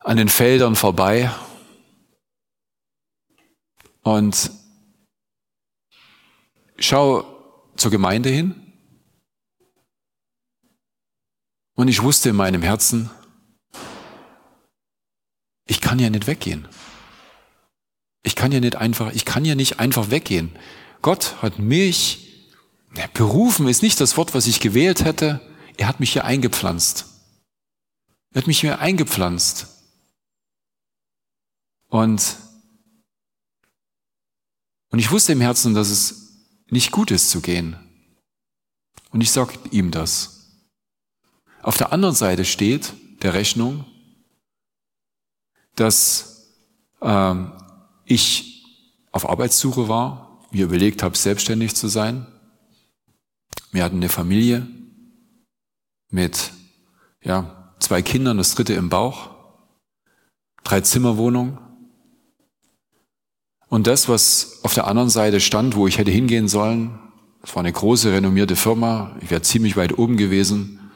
an den Feldern vorbei und schau zur Gemeinde hin. Und ich wusste in meinem Herzen, ich kann ja nicht weggehen. Ich kann ja nicht einfach, ich kann ja nicht einfach weggehen. Gott hat mich Berufen ist nicht das Wort, was ich gewählt hätte. Er hat mich hier eingepflanzt. Er hat mich hier eingepflanzt. Und, und ich wusste im Herzen, dass es nicht gut ist zu gehen. Und ich sage ihm das. Auf der anderen Seite steht der Rechnung, dass ähm, ich auf Arbeitssuche war, mir überlegt habe, selbstständig zu sein wir hatten eine Familie mit ja, zwei Kindern, das dritte im Bauch, drei Zimmerwohnung. Und das, was auf der anderen Seite stand, wo ich hätte hingehen sollen, das war eine große, renommierte Firma. Ich wäre ziemlich weit oben gewesen.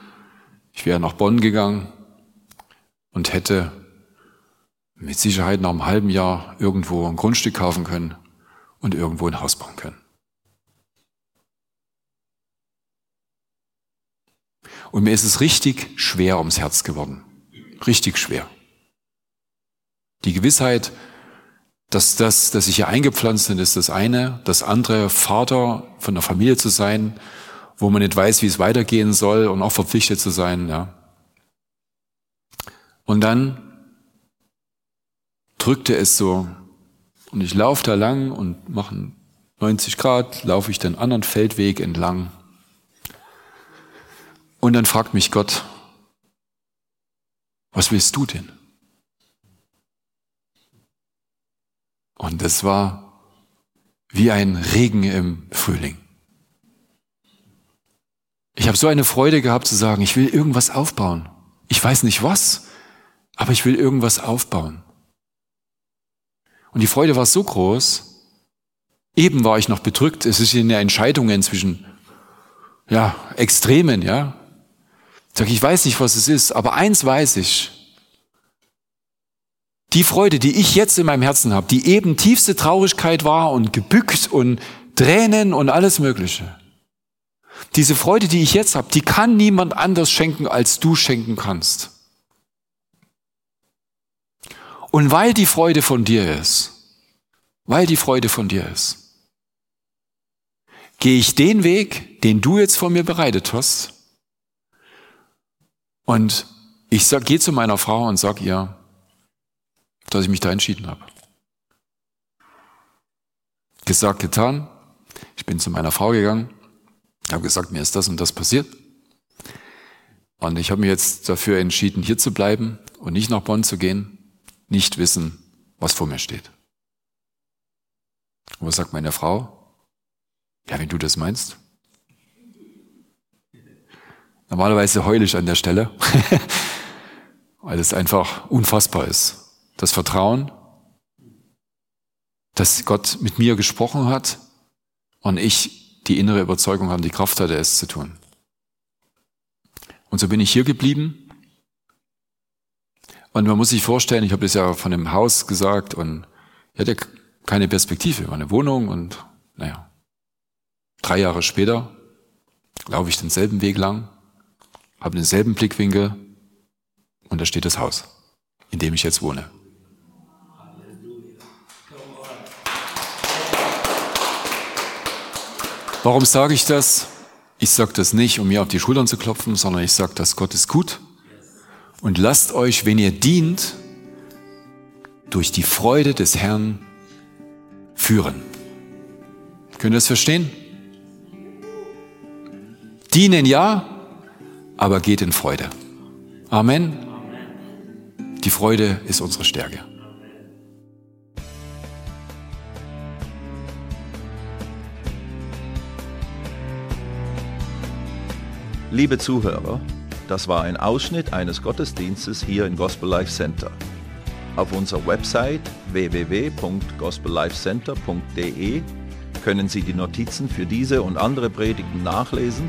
Ich wäre nach Bonn gegangen und hätte mit Sicherheit nach einem halben Jahr irgendwo ein Grundstück kaufen können und irgendwo ein Haus bauen können. Und mir ist es richtig schwer ums Herz geworden. Richtig schwer. Die Gewissheit, dass das, dass ich hier eingepflanzt bin, ist das eine. Das andere, Vater von der Familie zu sein, wo man nicht weiß, wie es weitergehen soll und auch verpflichtet zu sein, ja. Und dann drückte es so. Und ich laufe da lang und mache 90 Grad, laufe ich den anderen Feldweg entlang. Und dann fragt mich Gott, was willst du denn? Und das war wie ein Regen im Frühling. Ich habe so eine Freude gehabt zu sagen, ich will irgendwas aufbauen. Ich weiß nicht was, aber ich will irgendwas aufbauen. Und die Freude war so groß. Eben war ich noch bedrückt. Es ist eine Entscheidung zwischen, ja, Extremen, ja. Sag, ich weiß nicht, was es ist, aber eins weiß ich. Die Freude, die ich jetzt in meinem Herzen habe, die eben tiefste Traurigkeit war und gebückt und Tränen und alles Mögliche. Diese Freude, die ich jetzt habe, die kann niemand anders schenken, als du schenken kannst. Und weil die Freude von dir ist, weil die Freude von dir ist, gehe ich den Weg, den du jetzt vor mir bereitet hast, und ich gehe zu meiner Frau und sag ihr, dass ich mich da entschieden habe. Gesagt, getan. Ich bin zu meiner Frau gegangen, habe gesagt, mir ist das und das passiert. Und ich habe mich jetzt dafür entschieden, hier zu bleiben und nicht nach Bonn zu gehen, nicht wissen, was vor mir steht. Und was sagt meine Frau? Ja, wenn du das meinst. Normalerweise heule ich an der Stelle, weil es einfach unfassbar ist. Das Vertrauen, dass Gott mit mir gesprochen hat und ich die innere Überzeugung habe, die Kraft hatte, es zu tun. Und so bin ich hier geblieben. Und man muss sich vorstellen, ich habe das ja von dem Haus gesagt und ich hatte keine Perspektive, war eine Wohnung und naja, drei Jahre später laufe ich denselben Weg lang, habe denselben Blickwinkel und da steht das Haus, in dem ich jetzt wohne. Warum sage ich das? Ich sage das nicht, um mir auf die Schultern zu klopfen, sondern ich sage, dass Gott ist gut. Und lasst euch, wenn ihr dient, durch die Freude des Herrn führen. Könnt ihr das verstehen? Dienen ja, aber geht in Freude. Amen. Die Freude ist unsere Stärke. Liebe Zuhörer, das war ein Ausschnitt eines Gottesdienstes hier im Gospel Life Center. Auf unserer Website www.gospellifecenter.de können Sie die Notizen für diese und andere Predigten nachlesen